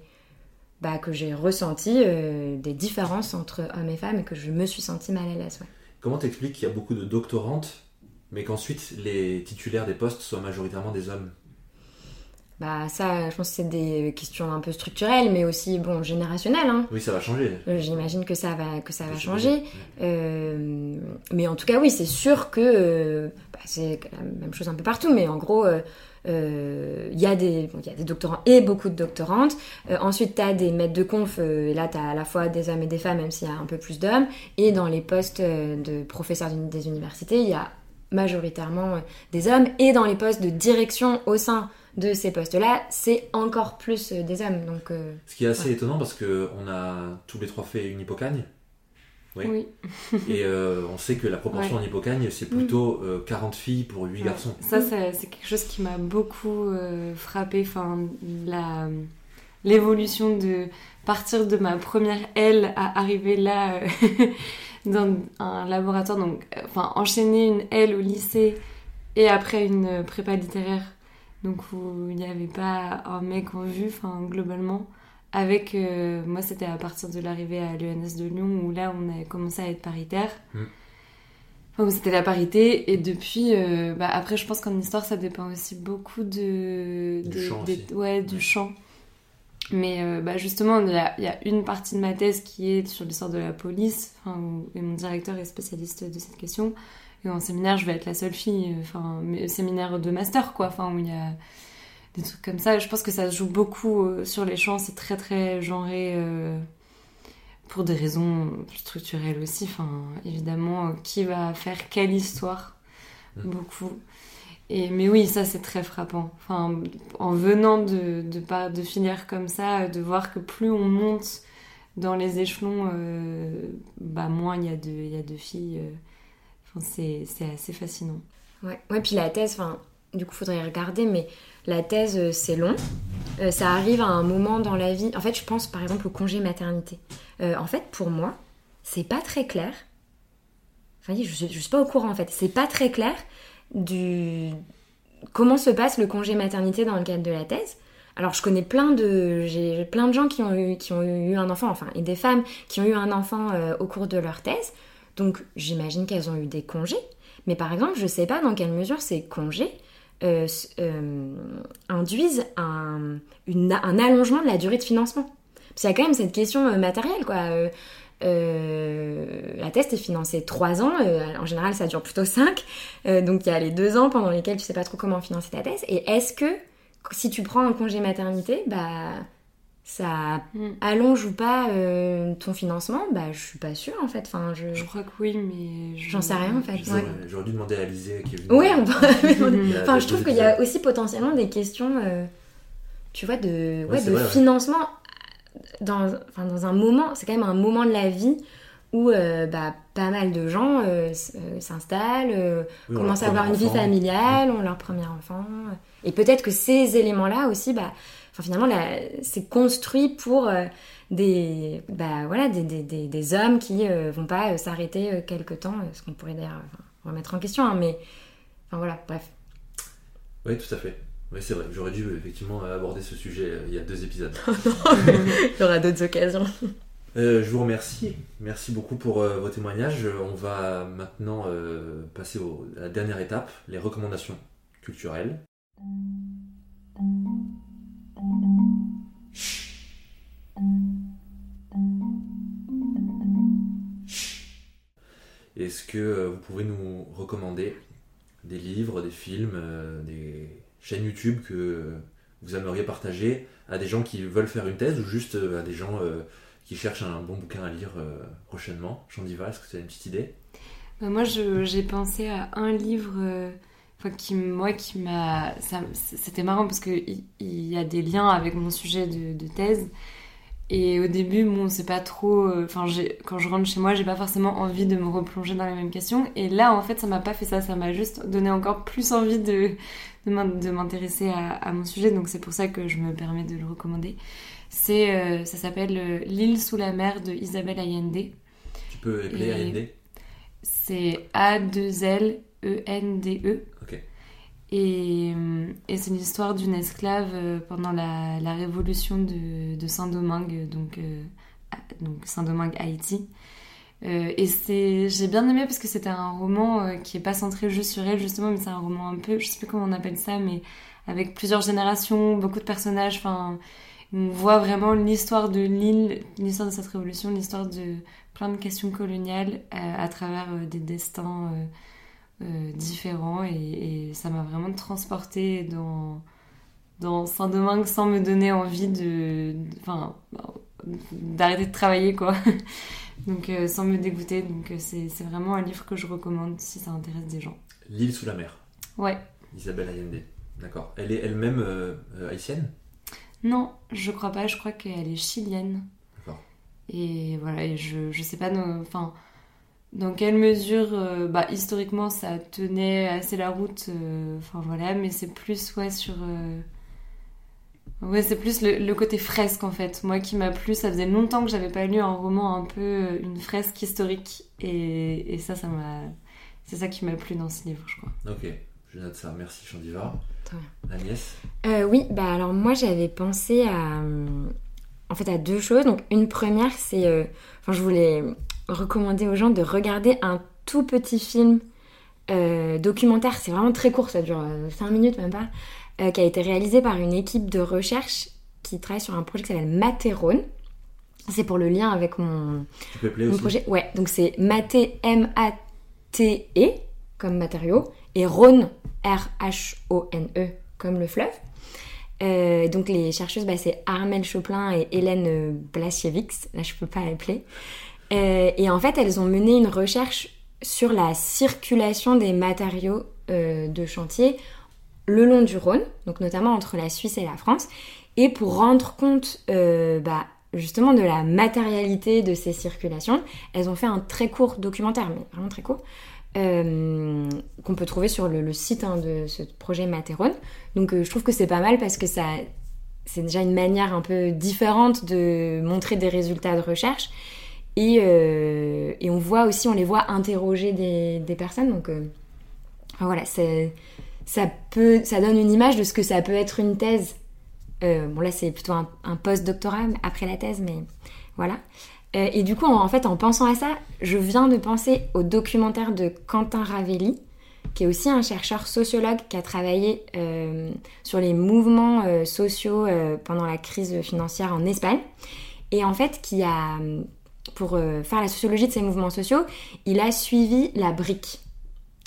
bah, ressenti euh, des différences entre hommes et femmes et que je me suis sentie mal à l'aise. Comment t'expliques qu'il y a beaucoup de doctorantes, mais qu'ensuite les titulaires des postes soient majoritairement des hommes? Bah ça, je pense que c'est des questions un peu structurelles, mais aussi bon générationnelles. Hein. Oui, ça va changer. Euh, j'imagine que ça va que ça va changer. Euh, mais en tout cas, oui, c'est sûr que euh, bah, c'est la même chose un peu partout. Mais en gros, il y a des il y a des doctorants et beaucoup de doctorantes. ensuite, tu as des maîtres de conf. et là, tu as à la fois des hommes et des femmes, même s'il y a un peu plus d'hommes. Et dans les postes de professeurs des universités, il y a majoritairement des hommes. Et dans les postes de direction au sein de ces postes-là, c'est encore plus euh, des hommes. Donc, euh, Ce qui est assez étonnant parce qu'on a tous les trois fait une hippocagne. Oui. Et euh, on sait que la proportion en hippocagne, c'est plutôt 40 filles pour 8 garçons. Ça, c'est quelque chose qui m'a beaucoup frappé. Enfin, la l'évolution de partir de ma première aile à arriver là dans un laboratoire donc enfin enchaîner une aile au lycée et après une prépa littéraire donc où il n'y avait pas un mec en vue, enfin globalement. Avec, euh, moi c'était à partir de l'arrivée à l'ENS de Lyon où là on a commencé à être paritaire. Mm. Enfin, c'était la parité et depuis, euh, bah, après je pense qu'en histoire ça dépend aussi beaucoup de, du, champ, ouais, du champ. Mais euh, bah, justement, il y, a, y, a, une partie de ma thèse qui est sur l'histoire de la police, et mon directeur est spécialiste de cette question en séminaire, je vais être la seule fille, enfin, séminaire de master, quoi, enfin, où il y a des trucs comme ça. Je pense que ça se joue beaucoup euh, sur les champs, c'est très très genré euh, pour des raisons structurelles aussi. Enfin, évidemment, euh, qui va faire quelle histoire? Mmh. Beaucoup. Et, mais oui, ça c'est très frappant. Enfin, en venant de, de, de filières comme ça, de voir que plus on monte dans les échelons, bah, moins il y, y a de filles c'est assez fascinant. Ouais. ouais, puis la thèse, enfin, du coup, faudrait regarder, mais la thèse, euh, c'est long. Euh, ça arrive à un moment dans la vie. En fait, je pense par exemple au congé maternité. Euh, en fait, pour moi, c'est pas très clair. enfin, je, je suis pas au courant en fait. C'est pas très clair du comment se passe le congé maternité dans le cadre de la thèse. Alors je connais plein de j'ai plein de gens qui ont eu qui ont eu un enfant enfin et des femmes qui ont eu un enfant au cours de leur thèse. Donc j'imagine qu'elles ont eu des congés, mais par exemple, je sais pas dans quelle mesure ces congés euh, euh, induisent un, allongement de la durée de financement. Parce qu'il y a quand même cette question matérielle quoi. la thèse est financée 3 ans, en général ça dure plutôt 5, donc il y a les 2 ans pendant lesquels tu sais pas trop comment financer ta thèse. Et est-ce que si tu prends un congé maternité, bah ça mm. allonge ou pas euh, ton financement? Bah je suis pas sûre en fait. Enfin, je... je crois que oui, mais j'en sais rien en fait. J'aurais dû demander à Alizé qui est venue. Oui, on enfin, je trouve qu'il y a aussi potentiellement des questions, euh, tu vois, de, ouais, de financement dans, enfin, dans un moment. C'est quand même un moment de la vie où euh, bah, pas mal de gens s'installent, commencent à avoir une vie familiale, ont leur premier enfant. Et peut-être que ces éléments-là aussi, bah, enfin, finalement, c'est construit pour euh, des, bah, voilà, des, des, des, hommes qui euh, vont pas euh, s'arrêter quelque temps, ce qu'on pourrait d'ailleurs remettre en question, hein, mais enfin voilà, bref. Oui, tout à fait. Oui, c'est vrai, j'aurais dû effectivement aborder ce sujet il y a deux épisodes. il y aura d'autres occasions. je vous remercie. Merci beaucoup pour vos témoignages. On va maintenant passer à la dernière étape, les recommandations culturelles. Est-ce que euh, vous pouvez nous recommander des livres, des films, euh, des chaînes YouTube que vous aimeriez partager à des gens qui veulent faire une thèse ou juste euh, à des gens qui cherchent un bon bouquin à lire prochainement? Chandiva, est-ce que tu as une petite idée? Moi, j'ai pensé à un livre Enfin, qui, moi, qui m'a. C'était marrant parce qu'il il y a des liens avec mon sujet de, thèse. Et au début, bon, c'est pas trop. Euh, enfin, quand je rentre chez moi, j'ai pas forcément envie de me replonger dans les mêmes questions. Et là, en fait, ça m'a pas fait ça. Ça m'a juste donné encore plus envie de, de m'intéresser à, mon sujet. Donc, c'est pour ça que je me permets de le recommander. C'est, euh, ça s'appelle euh, L'île sous la mer de Isabelle Allende. Tu peux épeler Allende? C'est A2L E-N-D-E. Euh, et, c'est l'histoire d'une esclave euh, pendant la, révolution de, Saint-Domingue, euh, donc, Saint-Domingue, Haïti. Et j'ai bien aimé parce que c'était un roman qui est pas centré juste sur elle justement, mais c'est un roman un peu, je ne sais plus comment on appelle ça, mais avec plusieurs générations, beaucoup de personnages. On voit vraiment l'histoire de l'île, l'histoire de cette révolution, l'histoire de plein de questions coloniales à travers des destins euh, différents et, ça m'a vraiment transporté dans, dans Saint-Domingue sans me donner envie de, enfin, d'arrêter de travailler quoi. donc euh, sans me dégoûter. Donc euh, c'est, vraiment un livre que je recommande si ça intéresse des gens. L'île sous la mer. Ouais. Isabelle Allende. D'accord. Elle est elle-même haïtienne? Non, je crois pas. Je crois qu'elle est chilienne. D'accord. Et voilà, et je, je sais pas, enfin dans quelle mesure, euh, bah, historiquement, ça tenait assez la route. Euh, enfin voilà, mais c'est plus ouais sur. Euh, ouais, c'est plus le, côté fresque en fait. Moi qui m'a plu, ça faisait longtemps que j'avais pas lu un roman un peu une fresque historique et, et ça, ça m'a. C'est ça qui m'a plu dans ce livre, je crois. Ok, je note ça. Merci Chandivar. Agnès. oui, bah alors moi j'avais pensé à en fait à deux choses. Donc une première, c'est, enfin je voulais recommander aux gens de regarder un tout petit film euh, documentaire, c'est vraiment très court, ça dure 5 euh, minutes même pas, euh, qui a été réalisé par une équipe de recherche qui travaille sur un projet qui s'appelle Materone. C'est pour le lien avec mon, projet. Ouais, donc c'est Maté M-A-T-E comme matériau et Rhône R-H-O-N-E comme le fleuve. donc les chercheuses, bah, c'est Armel Choplin et Hélène Blasiewicz. Là, je peux pas appeler. Euh, et en fait, elles ont mené une recherche sur la circulation des matériaux euh, de chantier le long du Rhône, donc notamment entre la Suisse et la France, et pour rendre compte euh, bah, justement de la matérialité de ces circulations, elles ont fait un très court documentaire, mais vraiment très court, qu'on peut trouver sur le, site hein, de ce projet Materone. Donc je trouve que c'est pas mal parce que ça, c'est déjà une manière un peu différente de montrer des résultats de recherche Et, et, on voit aussi, on les voit interroger des, personnes. Donc voilà, ça, ça donne une image de ce que ça peut être une thèse. bon là c'est plutôt un, post-doctorat après la thèse, mais voilà. et du coup, en, fait, en pensant à ça, je viens de penser au documentaire de Quentin Ravelli, qui est aussi un chercheur sociologue qui a travaillé euh, sur les mouvements euh, sociaux euh, pendant la crise financière en Espagne. Et en fait, qui a, pour faire la sociologie de ces mouvements sociaux, il a suivi la brique,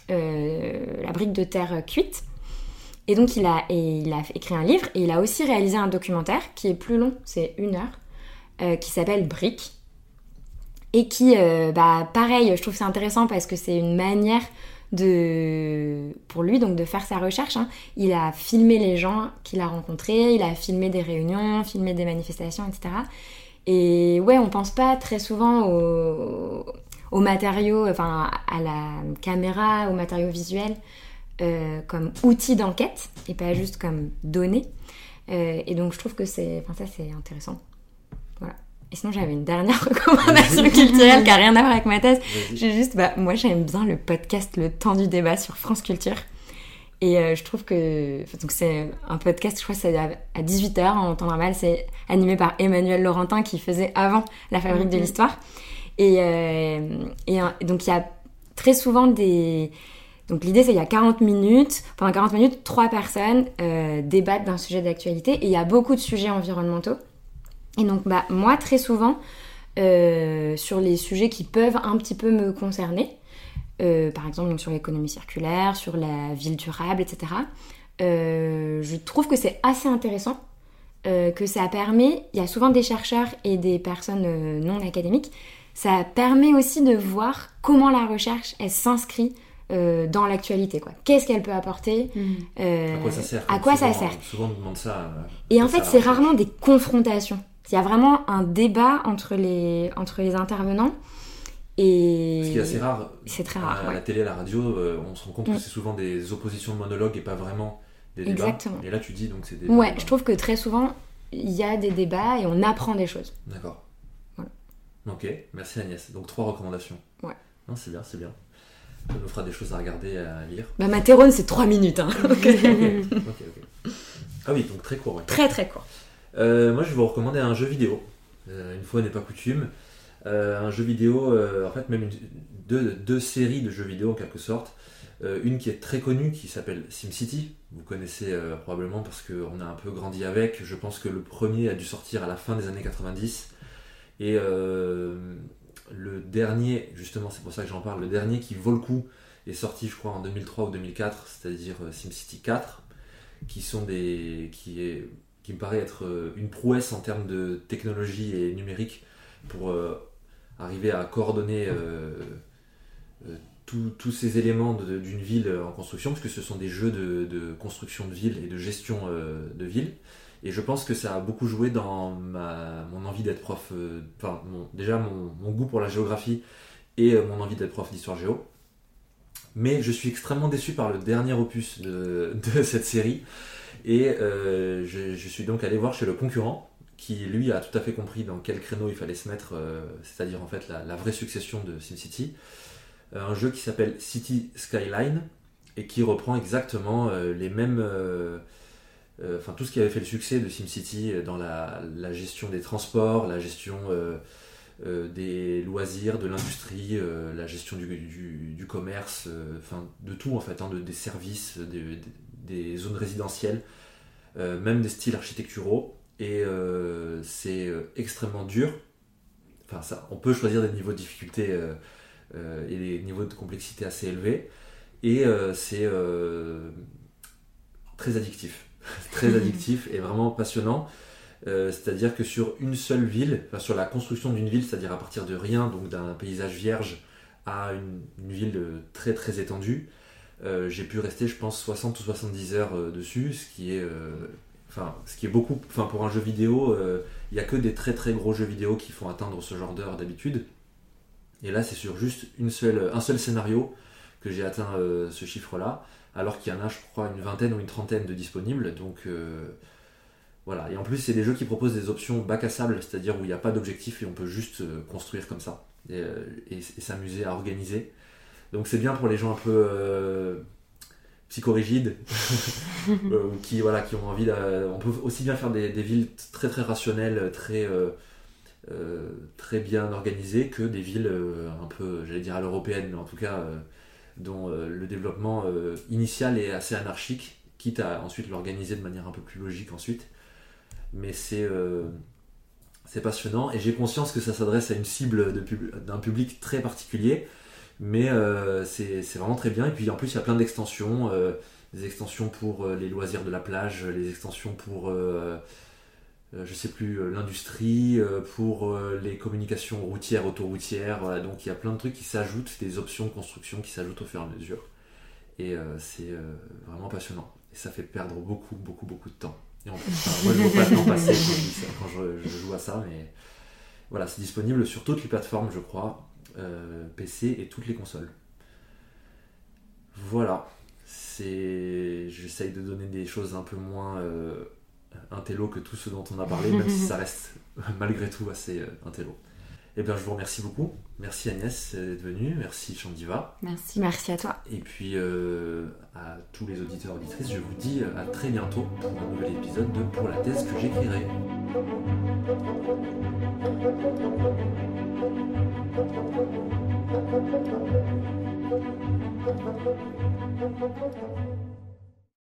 la brique de terre cuite. Et donc, il a, écrit un livre et il a aussi réalisé un documentaire qui est plus long, c'est une heure, qui s'appelle Brique. Et qui, bah, pareil, je trouve c'est intéressant parce que c'est une manière de, pour lui, donc de faire sa recherche. Hein. Il a filmé les gens qu'il a rencontrés, il a filmé des réunions, filmé des manifestations, etc. Et ouais, on pense pas très souvent aux, matériaux, enfin à la caméra, aux matériaux visuels euh, comme outil d'enquête et pas juste comme données. Euh, et donc je trouve que c'est, enfin ça c'est intéressant. Et sinon, j'avais une dernière recommandation culturelle qui n'a rien à voir avec ma thèse. J'ai juste, bah, moi, j'aime bien le podcast Le temps du débat sur France Culture. Et euh, je trouve que donc c'est un podcast, je crois que c'est à 18h en temps normal, c'est animé par Emmanuel Laurentin qui faisait avant La Fabrique de l'Histoire. Et, euh, et, donc il y a très souvent des... Donc l'idée c'est il y a 40 minutes, pendant 40 minutes, trois personnes euh, débattent d'un sujet d'actualité et il y a beaucoup de sujets environnementaux. Et donc, bah, moi, très souvent, sur les sujets qui peuvent un petit peu me concerner, euh, par exemple donc sur l'économie circulaire, sur la ville durable, etc., euh, je trouve que c'est assez intéressant, que ça permet, il y a souvent des chercheurs et des personnes non académiques, ça permet aussi de voir comment la recherche, elle s'inscrit dans l'actualité. quoi. Qu'est-ce qu'elle peut apporter mmh. À quoi ça sert À quoi ça sert Souvent on demande ça. Et en fait, c'est rarement des confrontations. Il y a vraiment un débat entre les, entre les intervenants. Et... Ce qui est assez rare. C'est très rare. À la télé, à la radio, euh, on se rend compte que mm. c'est souvent des oppositions de monologues et pas vraiment des débats. Exactement. Et là, tu dis donc c'est des. Ouais, je trouve que très souvent, il y a des débats et on apprend des choses. D'accord. Voilà. Ok, merci Agnès. Donc trois recommandations. Ouais. Non, c'est bien, c'est bien. Ça nous fera des choses à regarder, à lire. Bah, ma c'est trois minutes. Hein. ok, ok. Ah oui, donc très court. Très très court. Euh, moi, je vais vous recommander un jeu vidéo. Euh, une fois n'est pas coutume. Euh, un jeu vidéo, en fait, même deux, séries de jeux vidéo en quelque sorte. une qui est très connue qui s'appelle SimCity. Vous connaissez probablement parce qu'on a un peu grandi avec. Je pense que le premier a dû sortir à la fin des années 90. Et le dernier, justement, c'est pour ça que j'en parle, le dernier qui vaut le coup est sorti, je crois, en 2003 ou 2004, c'est-à-dire SimCity 4, qui sont des. qui est qui me paraît être euh, une prouesse en termes de technologie et numérique pour euh, arriver à coordonner euh, tous ces éléments d'une ville en construction, parce que ce sont des jeux de, construction de ville et de gestion de ville. Et je pense que ça a beaucoup joué dans mon envie d'être prof, déjà mon, goût pour la géographie et mon envie d'être prof d'histoire géo. Mais je suis extrêmement déçu par le dernier opus de, cette série, et euh, je, suis donc allé voir chez le concurrent, qui lui a tout à fait compris dans quel créneau il fallait se mettre, euh, c'est-à-dire en fait la, vraie succession de SimCity. Euh, un jeu qui s'appelle City Skyline et qui reprend exactement les mêmes. Enfin, tout ce qui avait fait le succès de SimCity dans la, gestion des transports, la gestion des loisirs, de l'industrie, la gestion du, commerce, enfin de tout en fait, hein, de, des services, des zones résidentielles, euh, même des styles architecturaux. Et euh, c'est euh, extrêmement dur. Enfin, ça, on peut choisir des niveaux de difficulté et des niveaux de complexité assez élevés. Et c'est très addictif. très addictif et vraiment passionnant. c'est-à-dire que sur une seule ville, sur la construction d'une ville, c'est-à-dire à partir de rien, donc d'un paysage vierge à une, ville très très étendue, euh, j'ai pu rester, je pense, 60 ou 70 heures euh, dessus, ce qui est, euh, enfin, ce qui est beaucoup. Enfin, pour un jeu vidéo, il n'y a que des très très gros jeux vidéo qui font atteindre ce genre d'heures d'habitude. Et là, c'est sur juste une seule, un seul scénario que j'ai atteint ce chiffre-là, alors qu'il y en a, je crois, une vingtaine ou une trentaine de disponibles. Donc, Voilà, et en plus, c'est des jeux qui proposent des options bac à sable, c'est-à-dire où il n'y a pas d'objectif et on peut juste euh, construire comme ça et, euh, s'amuser à organiser. Donc c'est bien pour les gens un peu euh, psychorigides euh, ou qui, voilà, qui ont envie de. On peut aussi bien faire des, des villes très très rationnelles, très, euh, euh, très bien organisées que des villes euh, un peu, j'allais dire à l'européenne, mais en tout cas dont le développement initial est assez anarchique, quitte à ensuite l'organiser de manière un peu plus logique ensuite. Mais c'est c'est passionnant et j'ai conscience que ça s'adresse à une cible de pub- d'un public très particulier, mais euh, c'est vraiment très bien. Et puis en plus, il y a plein d'extensions, euh, des extensions pour euh, les loisirs de la plage, les extensions pour, je sais plus, l'industrie, pour les communications routières, autoroutières. Donc il y a plein de trucs qui s'ajoutent, des options de construction qui s'ajoutent au fur et à mesure. Et c'est vraiment passionnant. Et ça fait perdre beaucoup, beaucoup, beaucoup de temps. Et en enfin, moi, je vois pas le temps passer quand, je, joue à ça, mais voilà, c'est disponible sur toutes les plateformes, je crois, PC et toutes les consoles. Voilà, c'est, j'essaye de donner des choses un peu moins euh, intello que tout ce dont on a parlé, même si ça reste malgré tout assez euh, intello. Eh bien, je vous remercie beaucoup. Merci Agnès euh, d'être venue. Merci Chandiva. Merci. Merci à toi. Et puis euh, à tous les auditeurs et auditrices, je vous dis euh, à très bientôt pour un nouvel épisode de Pour la thèse que j'écrirai.